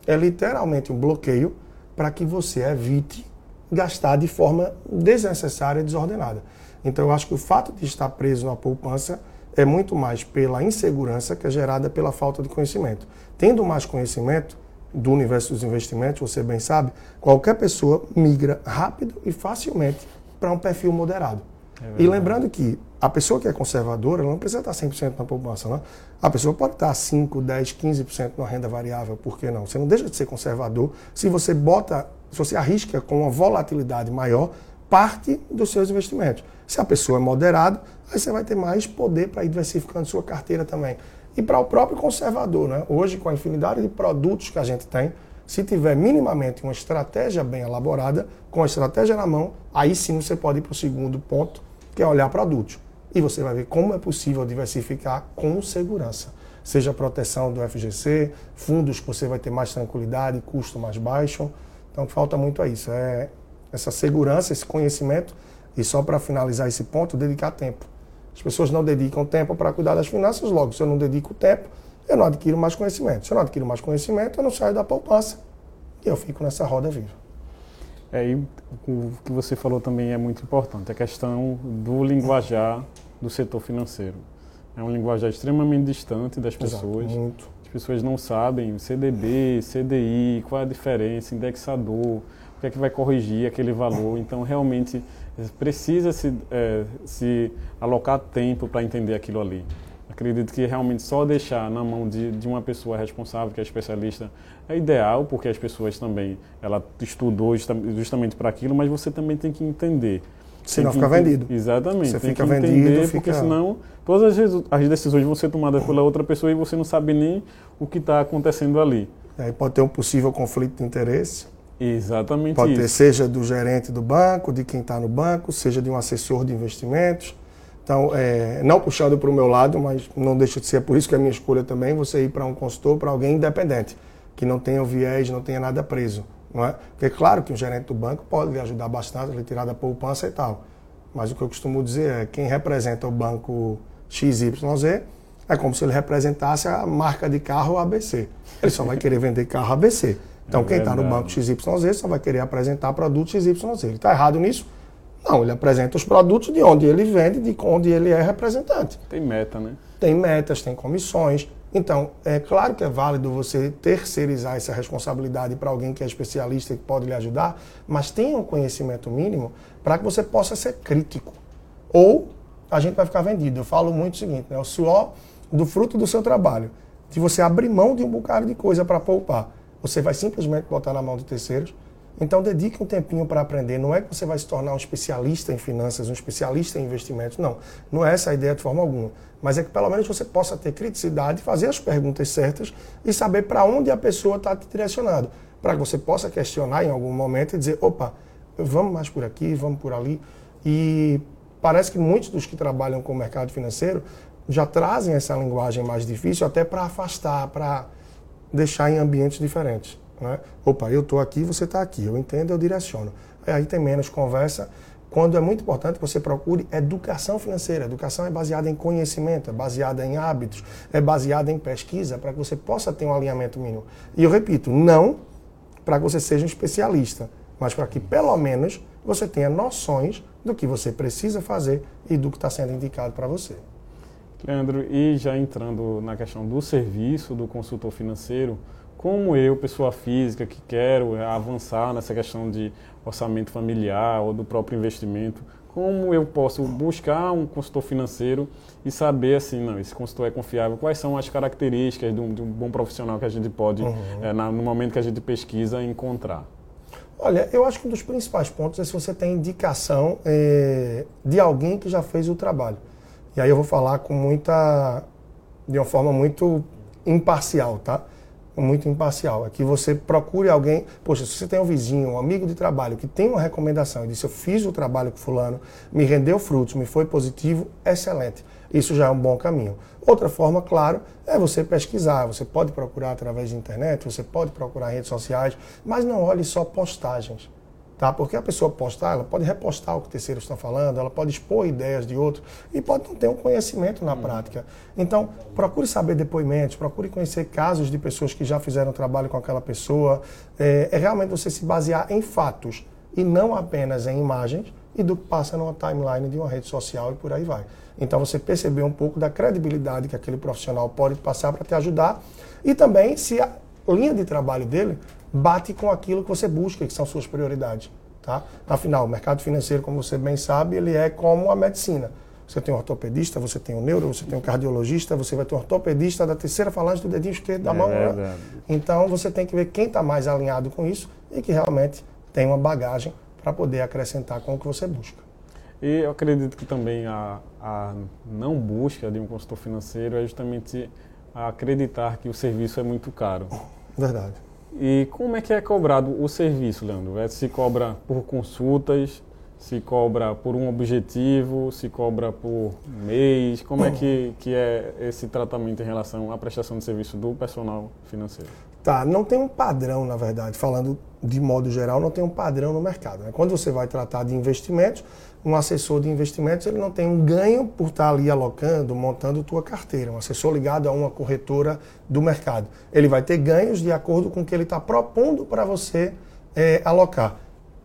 é literalmente um bloqueio para que você evite gastar de forma desnecessária e desordenada. Então, eu acho que o fato de estar preso na poupança é muito mais pela insegurança que é gerada pela falta de conhecimento. Tendo mais conhecimento do universo dos investimentos, você bem sabe, qualquer pessoa migra rápido e facilmente para um perfil moderado. É e lembrando que a pessoa que é conservadora não precisa estar 100% na poupança. Não? A pessoa pode estar 5, 10, 15% na renda variável, por que não? Você não deixa de ser conservador se você bota se você arrisca com uma volatilidade maior parte dos seus investimentos. Se a pessoa é moderada, aí você vai ter mais poder para ir diversificando sua carteira também. E para o próprio conservador, né? hoje com a infinidade de produtos que a gente tem, se tiver minimamente uma estratégia bem elaborada, com a estratégia na mão, aí sim você pode ir para o segundo ponto, que é olhar produtos. E você vai ver como é possível diversificar com segurança. Seja proteção do FGC, fundos que você vai ter mais tranquilidade, custo mais baixo. Então falta muito a isso, é essa segurança, esse conhecimento e só para finalizar esse ponto, dedicar tempo. As pessoas não dedicam tempo para cuidar das finanças, logo, se eu não dedico tempo, eu não adquiro mais conhecimento. Se eu não adquiro mais conhecimento, eu não saio da poupança e eu fico nessa roda viva. É, e o que você falou também é muito importante, a questão do linguajar do setor financeiro. É um linguajar extremamente distante das pessoas. Exato, muito as pessoas não sabem CDB, CDI, qual é a diferença, indexador, o que é que vai corrigir aquele valor. Então, realmente, precisa se, é, se alocar tempo para entender aquilo ali. Acredito que realmente só deixar na mão de, de uma pessoa responsável, que é especialista, é ideal, porque as pessoas também, ela estudou justamente para aquilo, mas você também tem que entender Senão fica vendido. Exatamente. Você tem fica que vendido, entender, fica- porque senão todas as, as decisões vão ser tomadas pela outra pessoa e você não sabe nem o que está acontecendo ali. Aí pode ter um possível conflito de interesse. Exatamente Pode isso. ter, seja do gerente do banco, de quem está no banco, seja de um assessor de investimentos. Então, é, não puxando para o meu lado, mas não deixa de ser, por isso que é a minha escolha também, você ir para um consultor, para alguém independente, que não tenha o viés, não tenha nada preso. Não é? Porque é claro que o gerente do banco pode lhe ajudar bastante, lhe tirar da poupança e tal. Mas o que eu costumo dizer é quem representa o banco XYZ é como se ele representasse a marca de carro ABC. Ele só vai querer vender carro ABC. Então, É quem está no banco XYZ só vai querer apresentar produto XYZ. Ele está errado nisso? Não, ele apresenta os produtos de onde ele vende, de onde ele é representante. Tem meta, né? Tem metas, tem comissões. Então, é claro que é válido você terceirizar essa responsabilidade para alguém que é especialista e que pode lhe ajudar, mas tenha um conhecimento mínimo para que você possa ser crítico. Ou a gente vai ficar vendido. Eu falo muito o seguinte, né? o suor do fruto do seu trabalho. Se você abrir mão de um bocado de coisa para poupar, você vai simplesmente botar na mão de terceiros. Então, dedique um tempinho para aprender. Não é que você vai se tornar um especialista em finanças, um especialista em investimentos. Não, não é essa a ideia de forma alguma. Mas é que pelo menos você possa ter criticidade, fazer as perguntas certas e saber para onde a pessoa está te direcionando. Para que você possa questionar em algum momento e dizer: opa, vamos mais por aqui, vamos por ali. E parece que muitos dos que trabalham com o mercado financeiro já trazem essa linguagem mais difícil até para afastar, para deixar em ambientes diferentes. Né? Opa, eu estou aqui, você está aqui, eu entendo, eu direciono. Aí tem menos conversa. Quando é muito importante que você procure educação financeira. Educação é baseada em conhecimento, é baseada em hábitos, é baseada em pesquisa, para que você possa ter um alinhamento mínimo. E eu repito, não para que você seja um especialista, mas para que pelo menos você tenha noções do que você precisa fazer e do que está sendo indicado para você. Leandro, e já entrando na questão do serviço do consultor financeiro, como eu, pessoa física, que quero avançar nessa questão de orçamento familiar ou do próprio investimento, como eu posso buscar um consultor financeiro e saber assim, não, esse consultor é confiável, quais são as características de um, de um bom profissional que a gente pode, Uhum. eh, na- no momento que a gente pesquisa, encontrar? Olha, eu acho que um dos principais pontos é se você tem indicação eh, de alguém que já fez o trabalho. E aí eu vou falar com muita. de uma forma muito imparcial, tá? Muito imparcial. É que você procure alguém. Poxa, se você tem um vizinho, um amigo de trabalho que tem uma recomendação e disse: Eu fiz o trabalho com Fulano, me rendeu frutos, me foi positivo, excelente. Isso já é um bom caminho. Outra forma, claro, é você pesquisar. Você pode procurar através de internet, você pode procurar redes sociais, mas não olhe só postagens. Tá? Porque a pessoa postar, ela pode repostar o que terceiros estão falando, ela pode expor ideias de outros e pode não ter um conhecimento na prática. Então, procure saber depoimentos, procure conhecer casos de pessoas que já fizeram trabalho com aquela pessoa. É, é realmente você se basear em fatos e não apenas em imagens e do que passa numa timeline de uma rede social e por aí vai. Então, você perceber um pouco da credibilidade que aquele profissional pode passar para te ajudar e também se a linha de trabalho dele bate com aquilo que você busca, que são suas prioridades. Tá? Afinal, o mercado financeiro, como você bem sabe, ele é como a medicina. Você tem um ortopedista, você tem um neuro, você tem um cardiologista, você vai ter um ortopedista da terceira falange do dedinho esquerdo da É mão. né? Então você tem que ver quem está mais alinhado com isso e que realmente tem uma bagagem para poder acrescentar com o que você busca. E eu acredito que também a, a não busca de um consultor financeiro é justamente acreditar que o serviço é muito caro. Verdade. E como é que é cobrado o serviço, Leandro? É, Se cobra por consultas, se cobra por um objetivo, se cobra por mês? Como é que, que é esse tratamento em relação à prestação de serviço do personal financeiro? Tá, não tem um padrão, na verdade, falando de modo geral, não tem um padrão no mercado. né? Quando você vai tratar de investimentos, um assessor de investimentos ele não tem um ganho por estar ali alocando, montando tua carteira. Um assessor ligado a uma corretora do mercado. Ele vai ter ganhos de acordo com o que ele está propondo para você eh, alocar.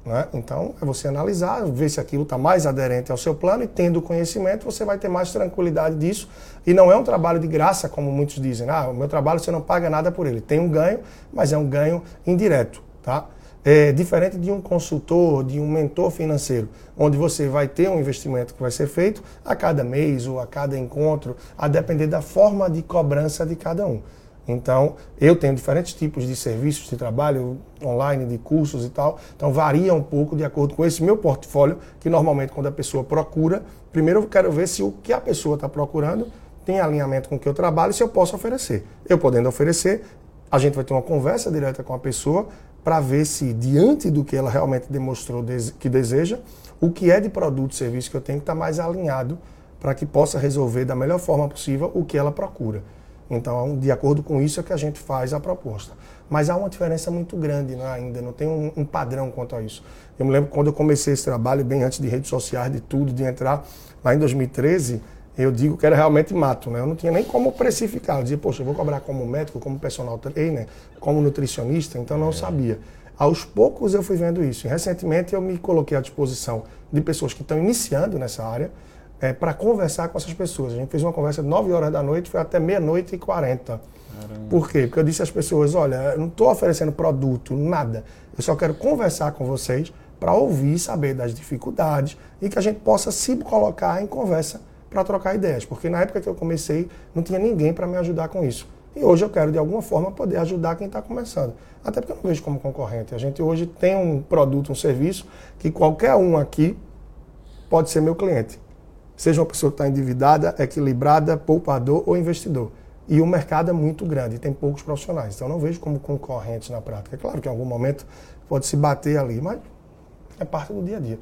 né? Então, é você analisar, ver se aquilo está mais aderente ao seu plano e tendo conhecimento, você vai ter mais tranquilidade disso. E não é um trabalho de graça, como muitos dizem. Ah, o meu trabalho você não paga nada por ele. Tem um ganho, mas é um ganho indireto. Tá? É diferente de um consultor, de um mentor financeiro, onde você vai ter um investimento que vai ser feito a cada mês ou a cada encontro, a depender da forma de cobrança de cada um. Então, eu tenho diferentes tipos de serviços de trabalho online, de cursos e tal. Então, varia um pouco de acordo com esse meu portfólio, que normalmente quando a pessoa procura, primeiro eu quero ver se o que a pessoa está procurando tem alinhamento com o que eu trabalho e se eu posso oferecer. Eu podendo oferecer, a gente vai ter uma conversa direta com a pessoa para ver se, diante do que ela realmente demonstrou que deseja, o que é de produto e serviço que eu tenho que estar tá mais alinhado para que possa resolver da melhor forma possível o que ela procura. Então, de acordo com isso é que a gente faz a proposta. Mas há uma diferença muito grande né, ainda, não tem um, um, padrão quanto a isso. Eu me lembro quando eu comecei esse trabalho, bem antes de redes sociais, de tudo, de entrar lá em 2013, eu digo que era realmente mato, né? Eu não tinha nem como precificar. Eu dizia, poxa, eu vou cobrar como médico, como personal trainer, como nutricionista, então não é. sabia. Aos poucos eu fui vendo isso. E recentemente eu me coloquei à disposição de pessoas que estão iniciando nessa área, é, para conversar com essas pessoas. A gente fez uma conversa de 9 horas da noite, foi até meia-noite e 40. Caramba. Por quê? Porque eu disse às pessoas: olha, eu não estou oferecendo produto, nada. Eu só quero conversar com vocês para ouvir, saber das dificuldades e que a gente possa se colocar em conversa para trocar ideias. Porque na época que eu comecei, não tinha ninguém para me ajudar com isso. E hoje eu quero, de alguma forma, poder ajudar quem está começando. Até porque eu não vejo como concorrente. A gente hoje tem um produto, um serviço que qualquer um aqui pode ser meu cliente. Seja uma pessoa que está endividada, equilibrada, poupador ou investidor. E o mercado é muito grande, tem poucos profissionais. Então, eu não vejo como concorrentes na prática. É claro que em algum momento pode se bater ali, mas é parte do dia a dia.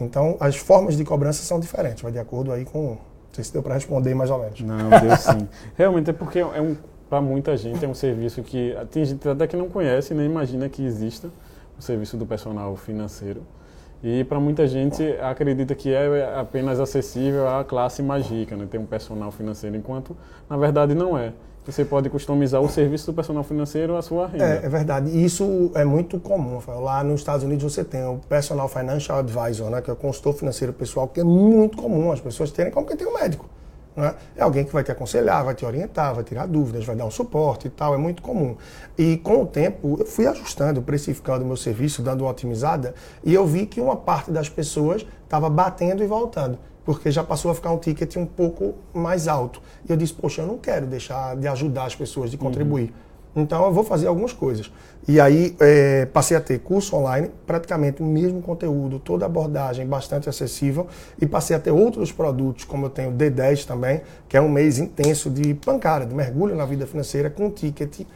Então, as formas de cobrança são diferentes, vai de acordo aí com. Não sei se deu para responder mais ou menos. Não, deu sim. Realmente é porque é um, para muita gente é um serviço que tem gente até que não conhece nem imagina que exista o serviço do personal financeiro. E para muita gente acredita que é apenas acessível à classe mais rica, né? ter um personal financeiro, enquanto na verdade não é. Você pode customizar o serviço do personal financeiro à sua renda. É, é verdade. E isso é muito comum. Lá nos Estados Unidos você tem o Personal Financial Advisor, né? que é o consultor financeiro pessoal, que é muito comum as pessoas terem, como quem tem um médico. Né? É alguém que vai te aconselhar, vai te orientar, vai tirar dúvidas, vai dar um suporte e tal, é muito comum. E com o tempo eu fui ajustando, precificando o meu serviço, dando uma otimizada, e eu vi que uma parte das pessoas estava batendo e voltando, porque já passou a ficar um ticket um pouco mais alto. E eu disse, poxa, eu não quero deixar de ajudar as pessoas, de contribuir. Uhum. Então eu vou fazer algumas coisas. E aí é, passei a ter curso online, praticamente o mesmo conteúdo, toda abordagem bastante acessível. E passei a ter outros produtos, como eu tenho o D10 também, que é um mês intenso de pancada, de mergulho na vida financeira, com um ticket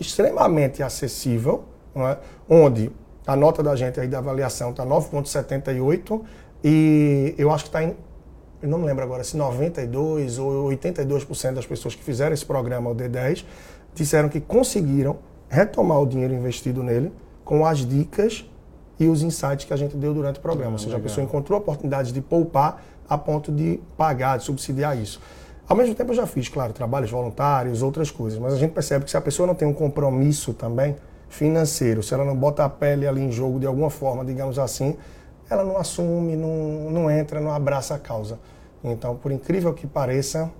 extremamente acessível, é? onde a nota da gente aí da avaliação está 9,78 e eu acho que está em eu não me lembro agora se 92 ou 82% das pessoas que fizeram esse programa, o D10, disseram que conseguiram retomar o dinheiro investido nele com as dicas e os insights que a gente deu durante o programa. Ah, Ou seja, legal. a pessoa encontrou a oportunidade de poupar a ponto de pagar, de subsidiar isso. Ao mesmo tempo, eu já fiz, claro, trabalhos voluntários, outras coisas, mas a gente percebe que se a pessoa não tem um compromisso também financeiro, se ela não bota a pele ali em jogo de alguma forma, digamos assim, ela não assume, não, não entra, não abraça a causa. Então, por incrível que pareça,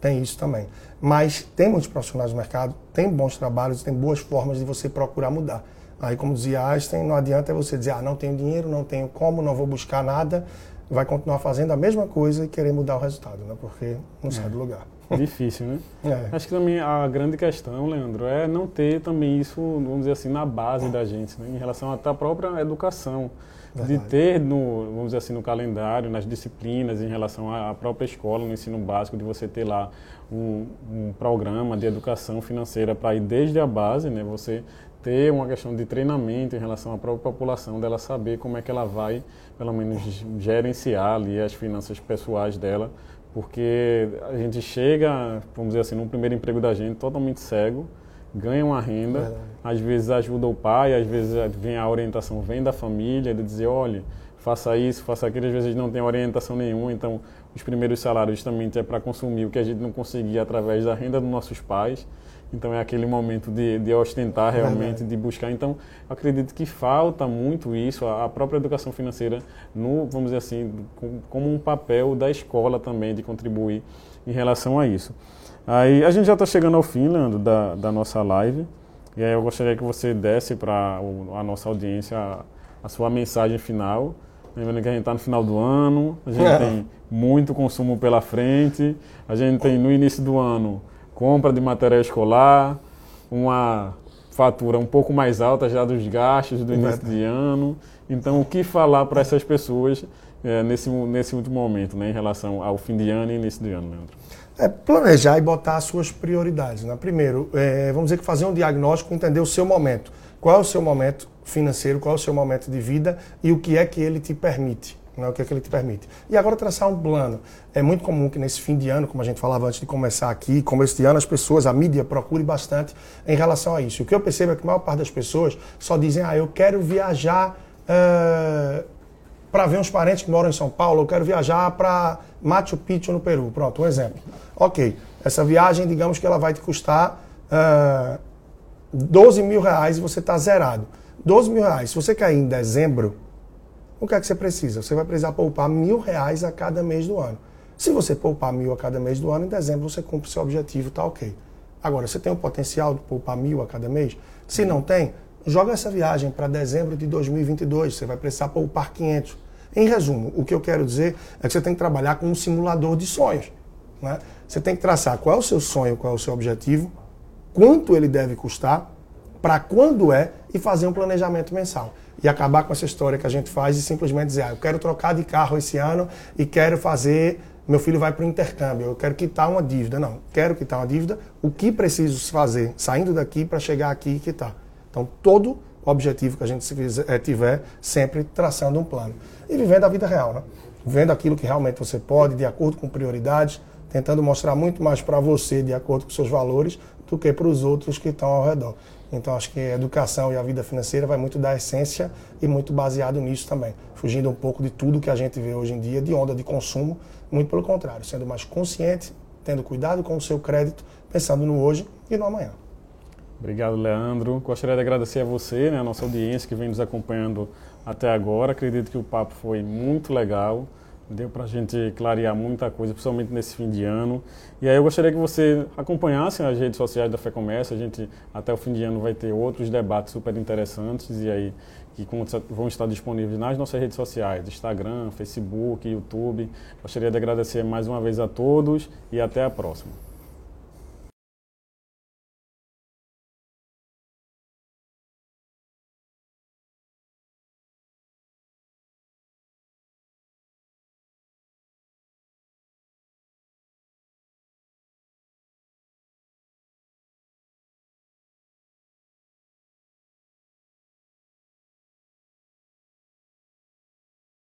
tem isso também. Mas tem muitos profissionais no mercado, tem bons trabalhos, tem boas formas de você procurar mudar. Aí, como dizia Einstein, não adianta você dizer, ah, não tenho dinheiro, não tenho como, não vou buscar nada, vai continuar fazendo a mesma coisa e querer mudar o resultado, né? Porque não é. sai do lugar. Difícil, né? É. Acho que também a grande questão, Leandro, é não ter também isso, vamos dizer assim, na base da gente, né? em relação à própria educação. Verdade. De ter, no, vamos dizer assim, no calendário, nas disciplinas, em relação à própria escola, no ensino básico, de você ter lá um, um programa de educação financeira para ir desde a base, né? Você ter uma questão de treinamento em relação à própria população, dela saber como é que ela vai, pelo menos, gerenciar ali as finanças pessoais dela, porque a gente chega, vamos dizer assim, no primeiro emprego da gente totalmente cego, ganha uma renda, Verdade. às vezes ajuda o pai, às vezes vem a orientação, vem da família, de dizer, olha, faça isso, faça aquilo, às vezes não tem orientação nenhuma, então os primeiros salários justamente é para consumir o que a gente não conseguia através da renda dos nossos pais. Então é aquele momento de, de ostentar realmente, de buscar. Então acredito que falta muito isso, a, própria educação financeira, no, vamos dizer assim, como um papel da escola também de contribuir em relação a isso. Aí a gente já está chegando ao fim, Leandro, da, da nossa live. E aí eu gostaria que você desse para a nossa audiência a, a, sua mensagem final. Lembrando que a gente está no final do ano, a gente é. tem muito consumo pela frente, a gente tem no início do ano compra de material escolar, uma fatura um pouco mais alta já dos gastos do início de ano. Então, o que falar para essas pessoas é, nesse, nesse último momento, né, em relação ao fim de ano e início de ano, Leandro? É planejar e botar as suas prioridades. Né? Primeiro, é, vamos dizer que fazer um diagnóstico, entender o seu momento. Qual é o seu momento financeiro, qual é o seu momento de vida e o que é que ele te permite. Né? O que é que ele te permite. E agora traçar um plano. É muito comum que nesse fim de ano, como a gente falava antes de começar aqui, começo de ano, as pessoas, a mídia procure bastante em relação a isso. O que eu percebo é que a maior parte das pessoas só dizem, ah, eu quero viajar. Uh, para ver uns parentes que moram em São Paulo, eu quero viajar para Machu Picchu no Peru. Pronto, um exemplo. Ok, essa viagem, digamos que ela vai te custar uh, ah, 12 mil reais e você está zerado. 12 mil reais, se você cair em dezembro, o que é que você precisa? Você vai precisar poupar mil reais a cada mês do ano. Se você poupar mil a cada mês do ano, em dezembro você cumpre seu objetivo, tá ok. Agora, você tem o potencial de poupar mil a cada mês? Se não tem, joga essa viagem para dezembro de 2022, você vai precisar poupar 500. Em resumo, o que eu quero dizer é que você tem que trabalhar com um simulador de sonhos. Né? Você tem que traçar qual é o seu sonho, qual é o seu objetivo, quanto ele deve custar, para quando é e fazer um planejamento mensal. E acabar com essa história que a gente faz e simplesmente dizer, ah, eu quero trocar de carro esse ano e quero fazer, meu filho vai para o intercâmbio, eu quero quitar uma dívida. Não, quero quitar uma dívida, o que preciso fazer saindo daqui para chegar aqui e quitar. Então, todo objetivo que a gente eh, tiver, sempre traçando um plano. E vivendo a vida real, né? Vendo aquilo que realmente você pode, de acordo com prioridades, tentando mostrar muito mais para você, de acordo com seus valores, do que para os outros que estão ao redor. Então, acho que a educação e a vida financeira vai muito da essência e muito baseado nisso também. Fugindo um pouco de tudo que a gente vê hoje em dia de onda de consumo, muito pelo contrário, sendo mais consciente, tendo cuidado com o seu crédito, pensando no hoje e no amanhã. Obrigado, Leandro. Gostaria de agradecer a você, né, a nossa audiência que vem nos acompanhando até agora. Acredito que o papo foi muito legal. Deu para a gente clarear muita coisa, principalmente nesse fim de ano. E aí eu gostaria que você acompanhasse as redes sociais da FEComércio. A gente, até o fim de ano, vai ter outros debates super interessantes e aí que vão estar disponíveis nas nossas redes sociais, Instagram, Facebook, YouTube. Gostaria de agradecer mais uma vez a todos e até a próxima.